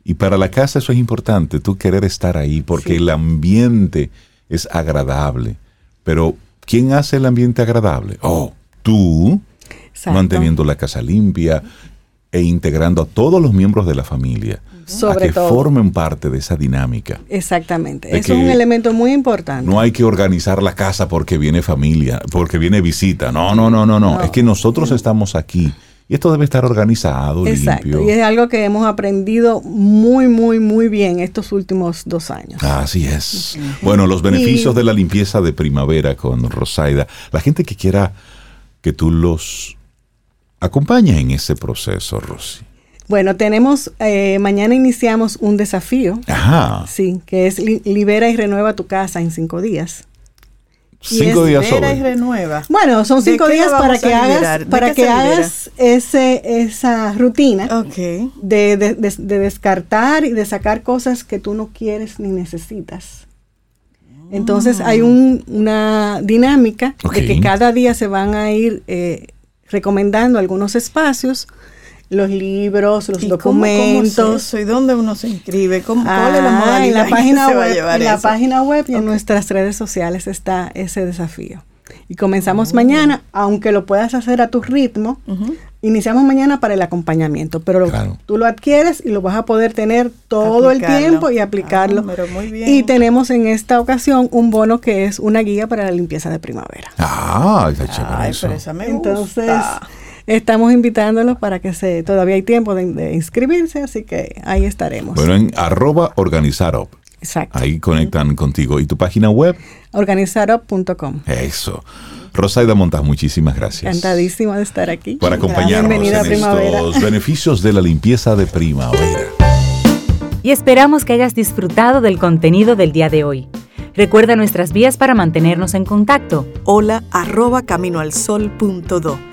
Y para la casa eso es importante, tú querer estar ahí, porque Sí. el ambiente es agradable. Pero, ¿quién hace el ambiente agradable? Oh, tú, Exacto. manteniendo la casa limpia e integrando a todos los miembros de la familia a Sobre que todo. formen parte de esa dinámica. Exactamente. Eso es un que elemento muy importante. No hay que organizar la casa porque viene familia, porque viene visita. No, no, no, no, no. No. Es que nosotros estamos aquí y esto debe estar organizado, Exacto. limpio. Y es algo que hemos aprendido muy, muy, muy bien estos últimos dos años. Así es. Bueno, los beneficios Y- de la limpieza de primavera con Rosaida. La gente que quiera que tú los acompañes en ese proceso, Rosy. Bueno, tenemos, eh, mañana iniciamos un desafío. Ajá. Sí, que es li- libera y renueva tu casa en cinco días. Cinco y días espera y sobre. renueva. Bueno, son ¿De cinco días para que a hagas, para que hagas ese, esa rutina de, de- de- de descartar y de sacar cosas que tú no quieres ni necesitas. Entonces hay un- una dinámica de que cada día se van a ir eh, recomendando algunos espacios, los libros, los ¿Y cómo- cómo es documentos. eso? ¿Y dónde uno se inscribe? ¿Cómo, ¿Cuál es la Ah, modalidad en la página se va a web, en la página web y en nuestras redes sociales está ese desafío. Y comenzamos mañana, aunque lo puedas hacer a tu ritmo. Iniciamos mañana para el acompañamiento, pero lo- Claro. tú lo adquieres y lo vas a poder tener todo Aplicarlo. el tiempo y aplicarlo. Ah, pero muy bien. y tenemos en esta ocasión un bono que es una guía para la limpieza de primavera. Ah, está Ay, eso. pero esa me Entonces, gusta. Estamos invitándolos para que se todavía hay tiempo de, de inscribirse, así que ahí estaremos. Bueno, en arroba organizarop. Exacto. Ahí conectan contigo. ¿Y tu página web? Organizarup.com. Eso. Rosaida Montas, muchísimas gracias. Encantadísima de estar aquí. Por acompañarnos Bienvenida en primavera. estos beneficios de la limpieza de primavera. Y esperamos que hayas disfrutado del contenido del día de hoy. Recuerda nuestras vías para mantenernos en contacto. Hola arroba caminoalsol.do.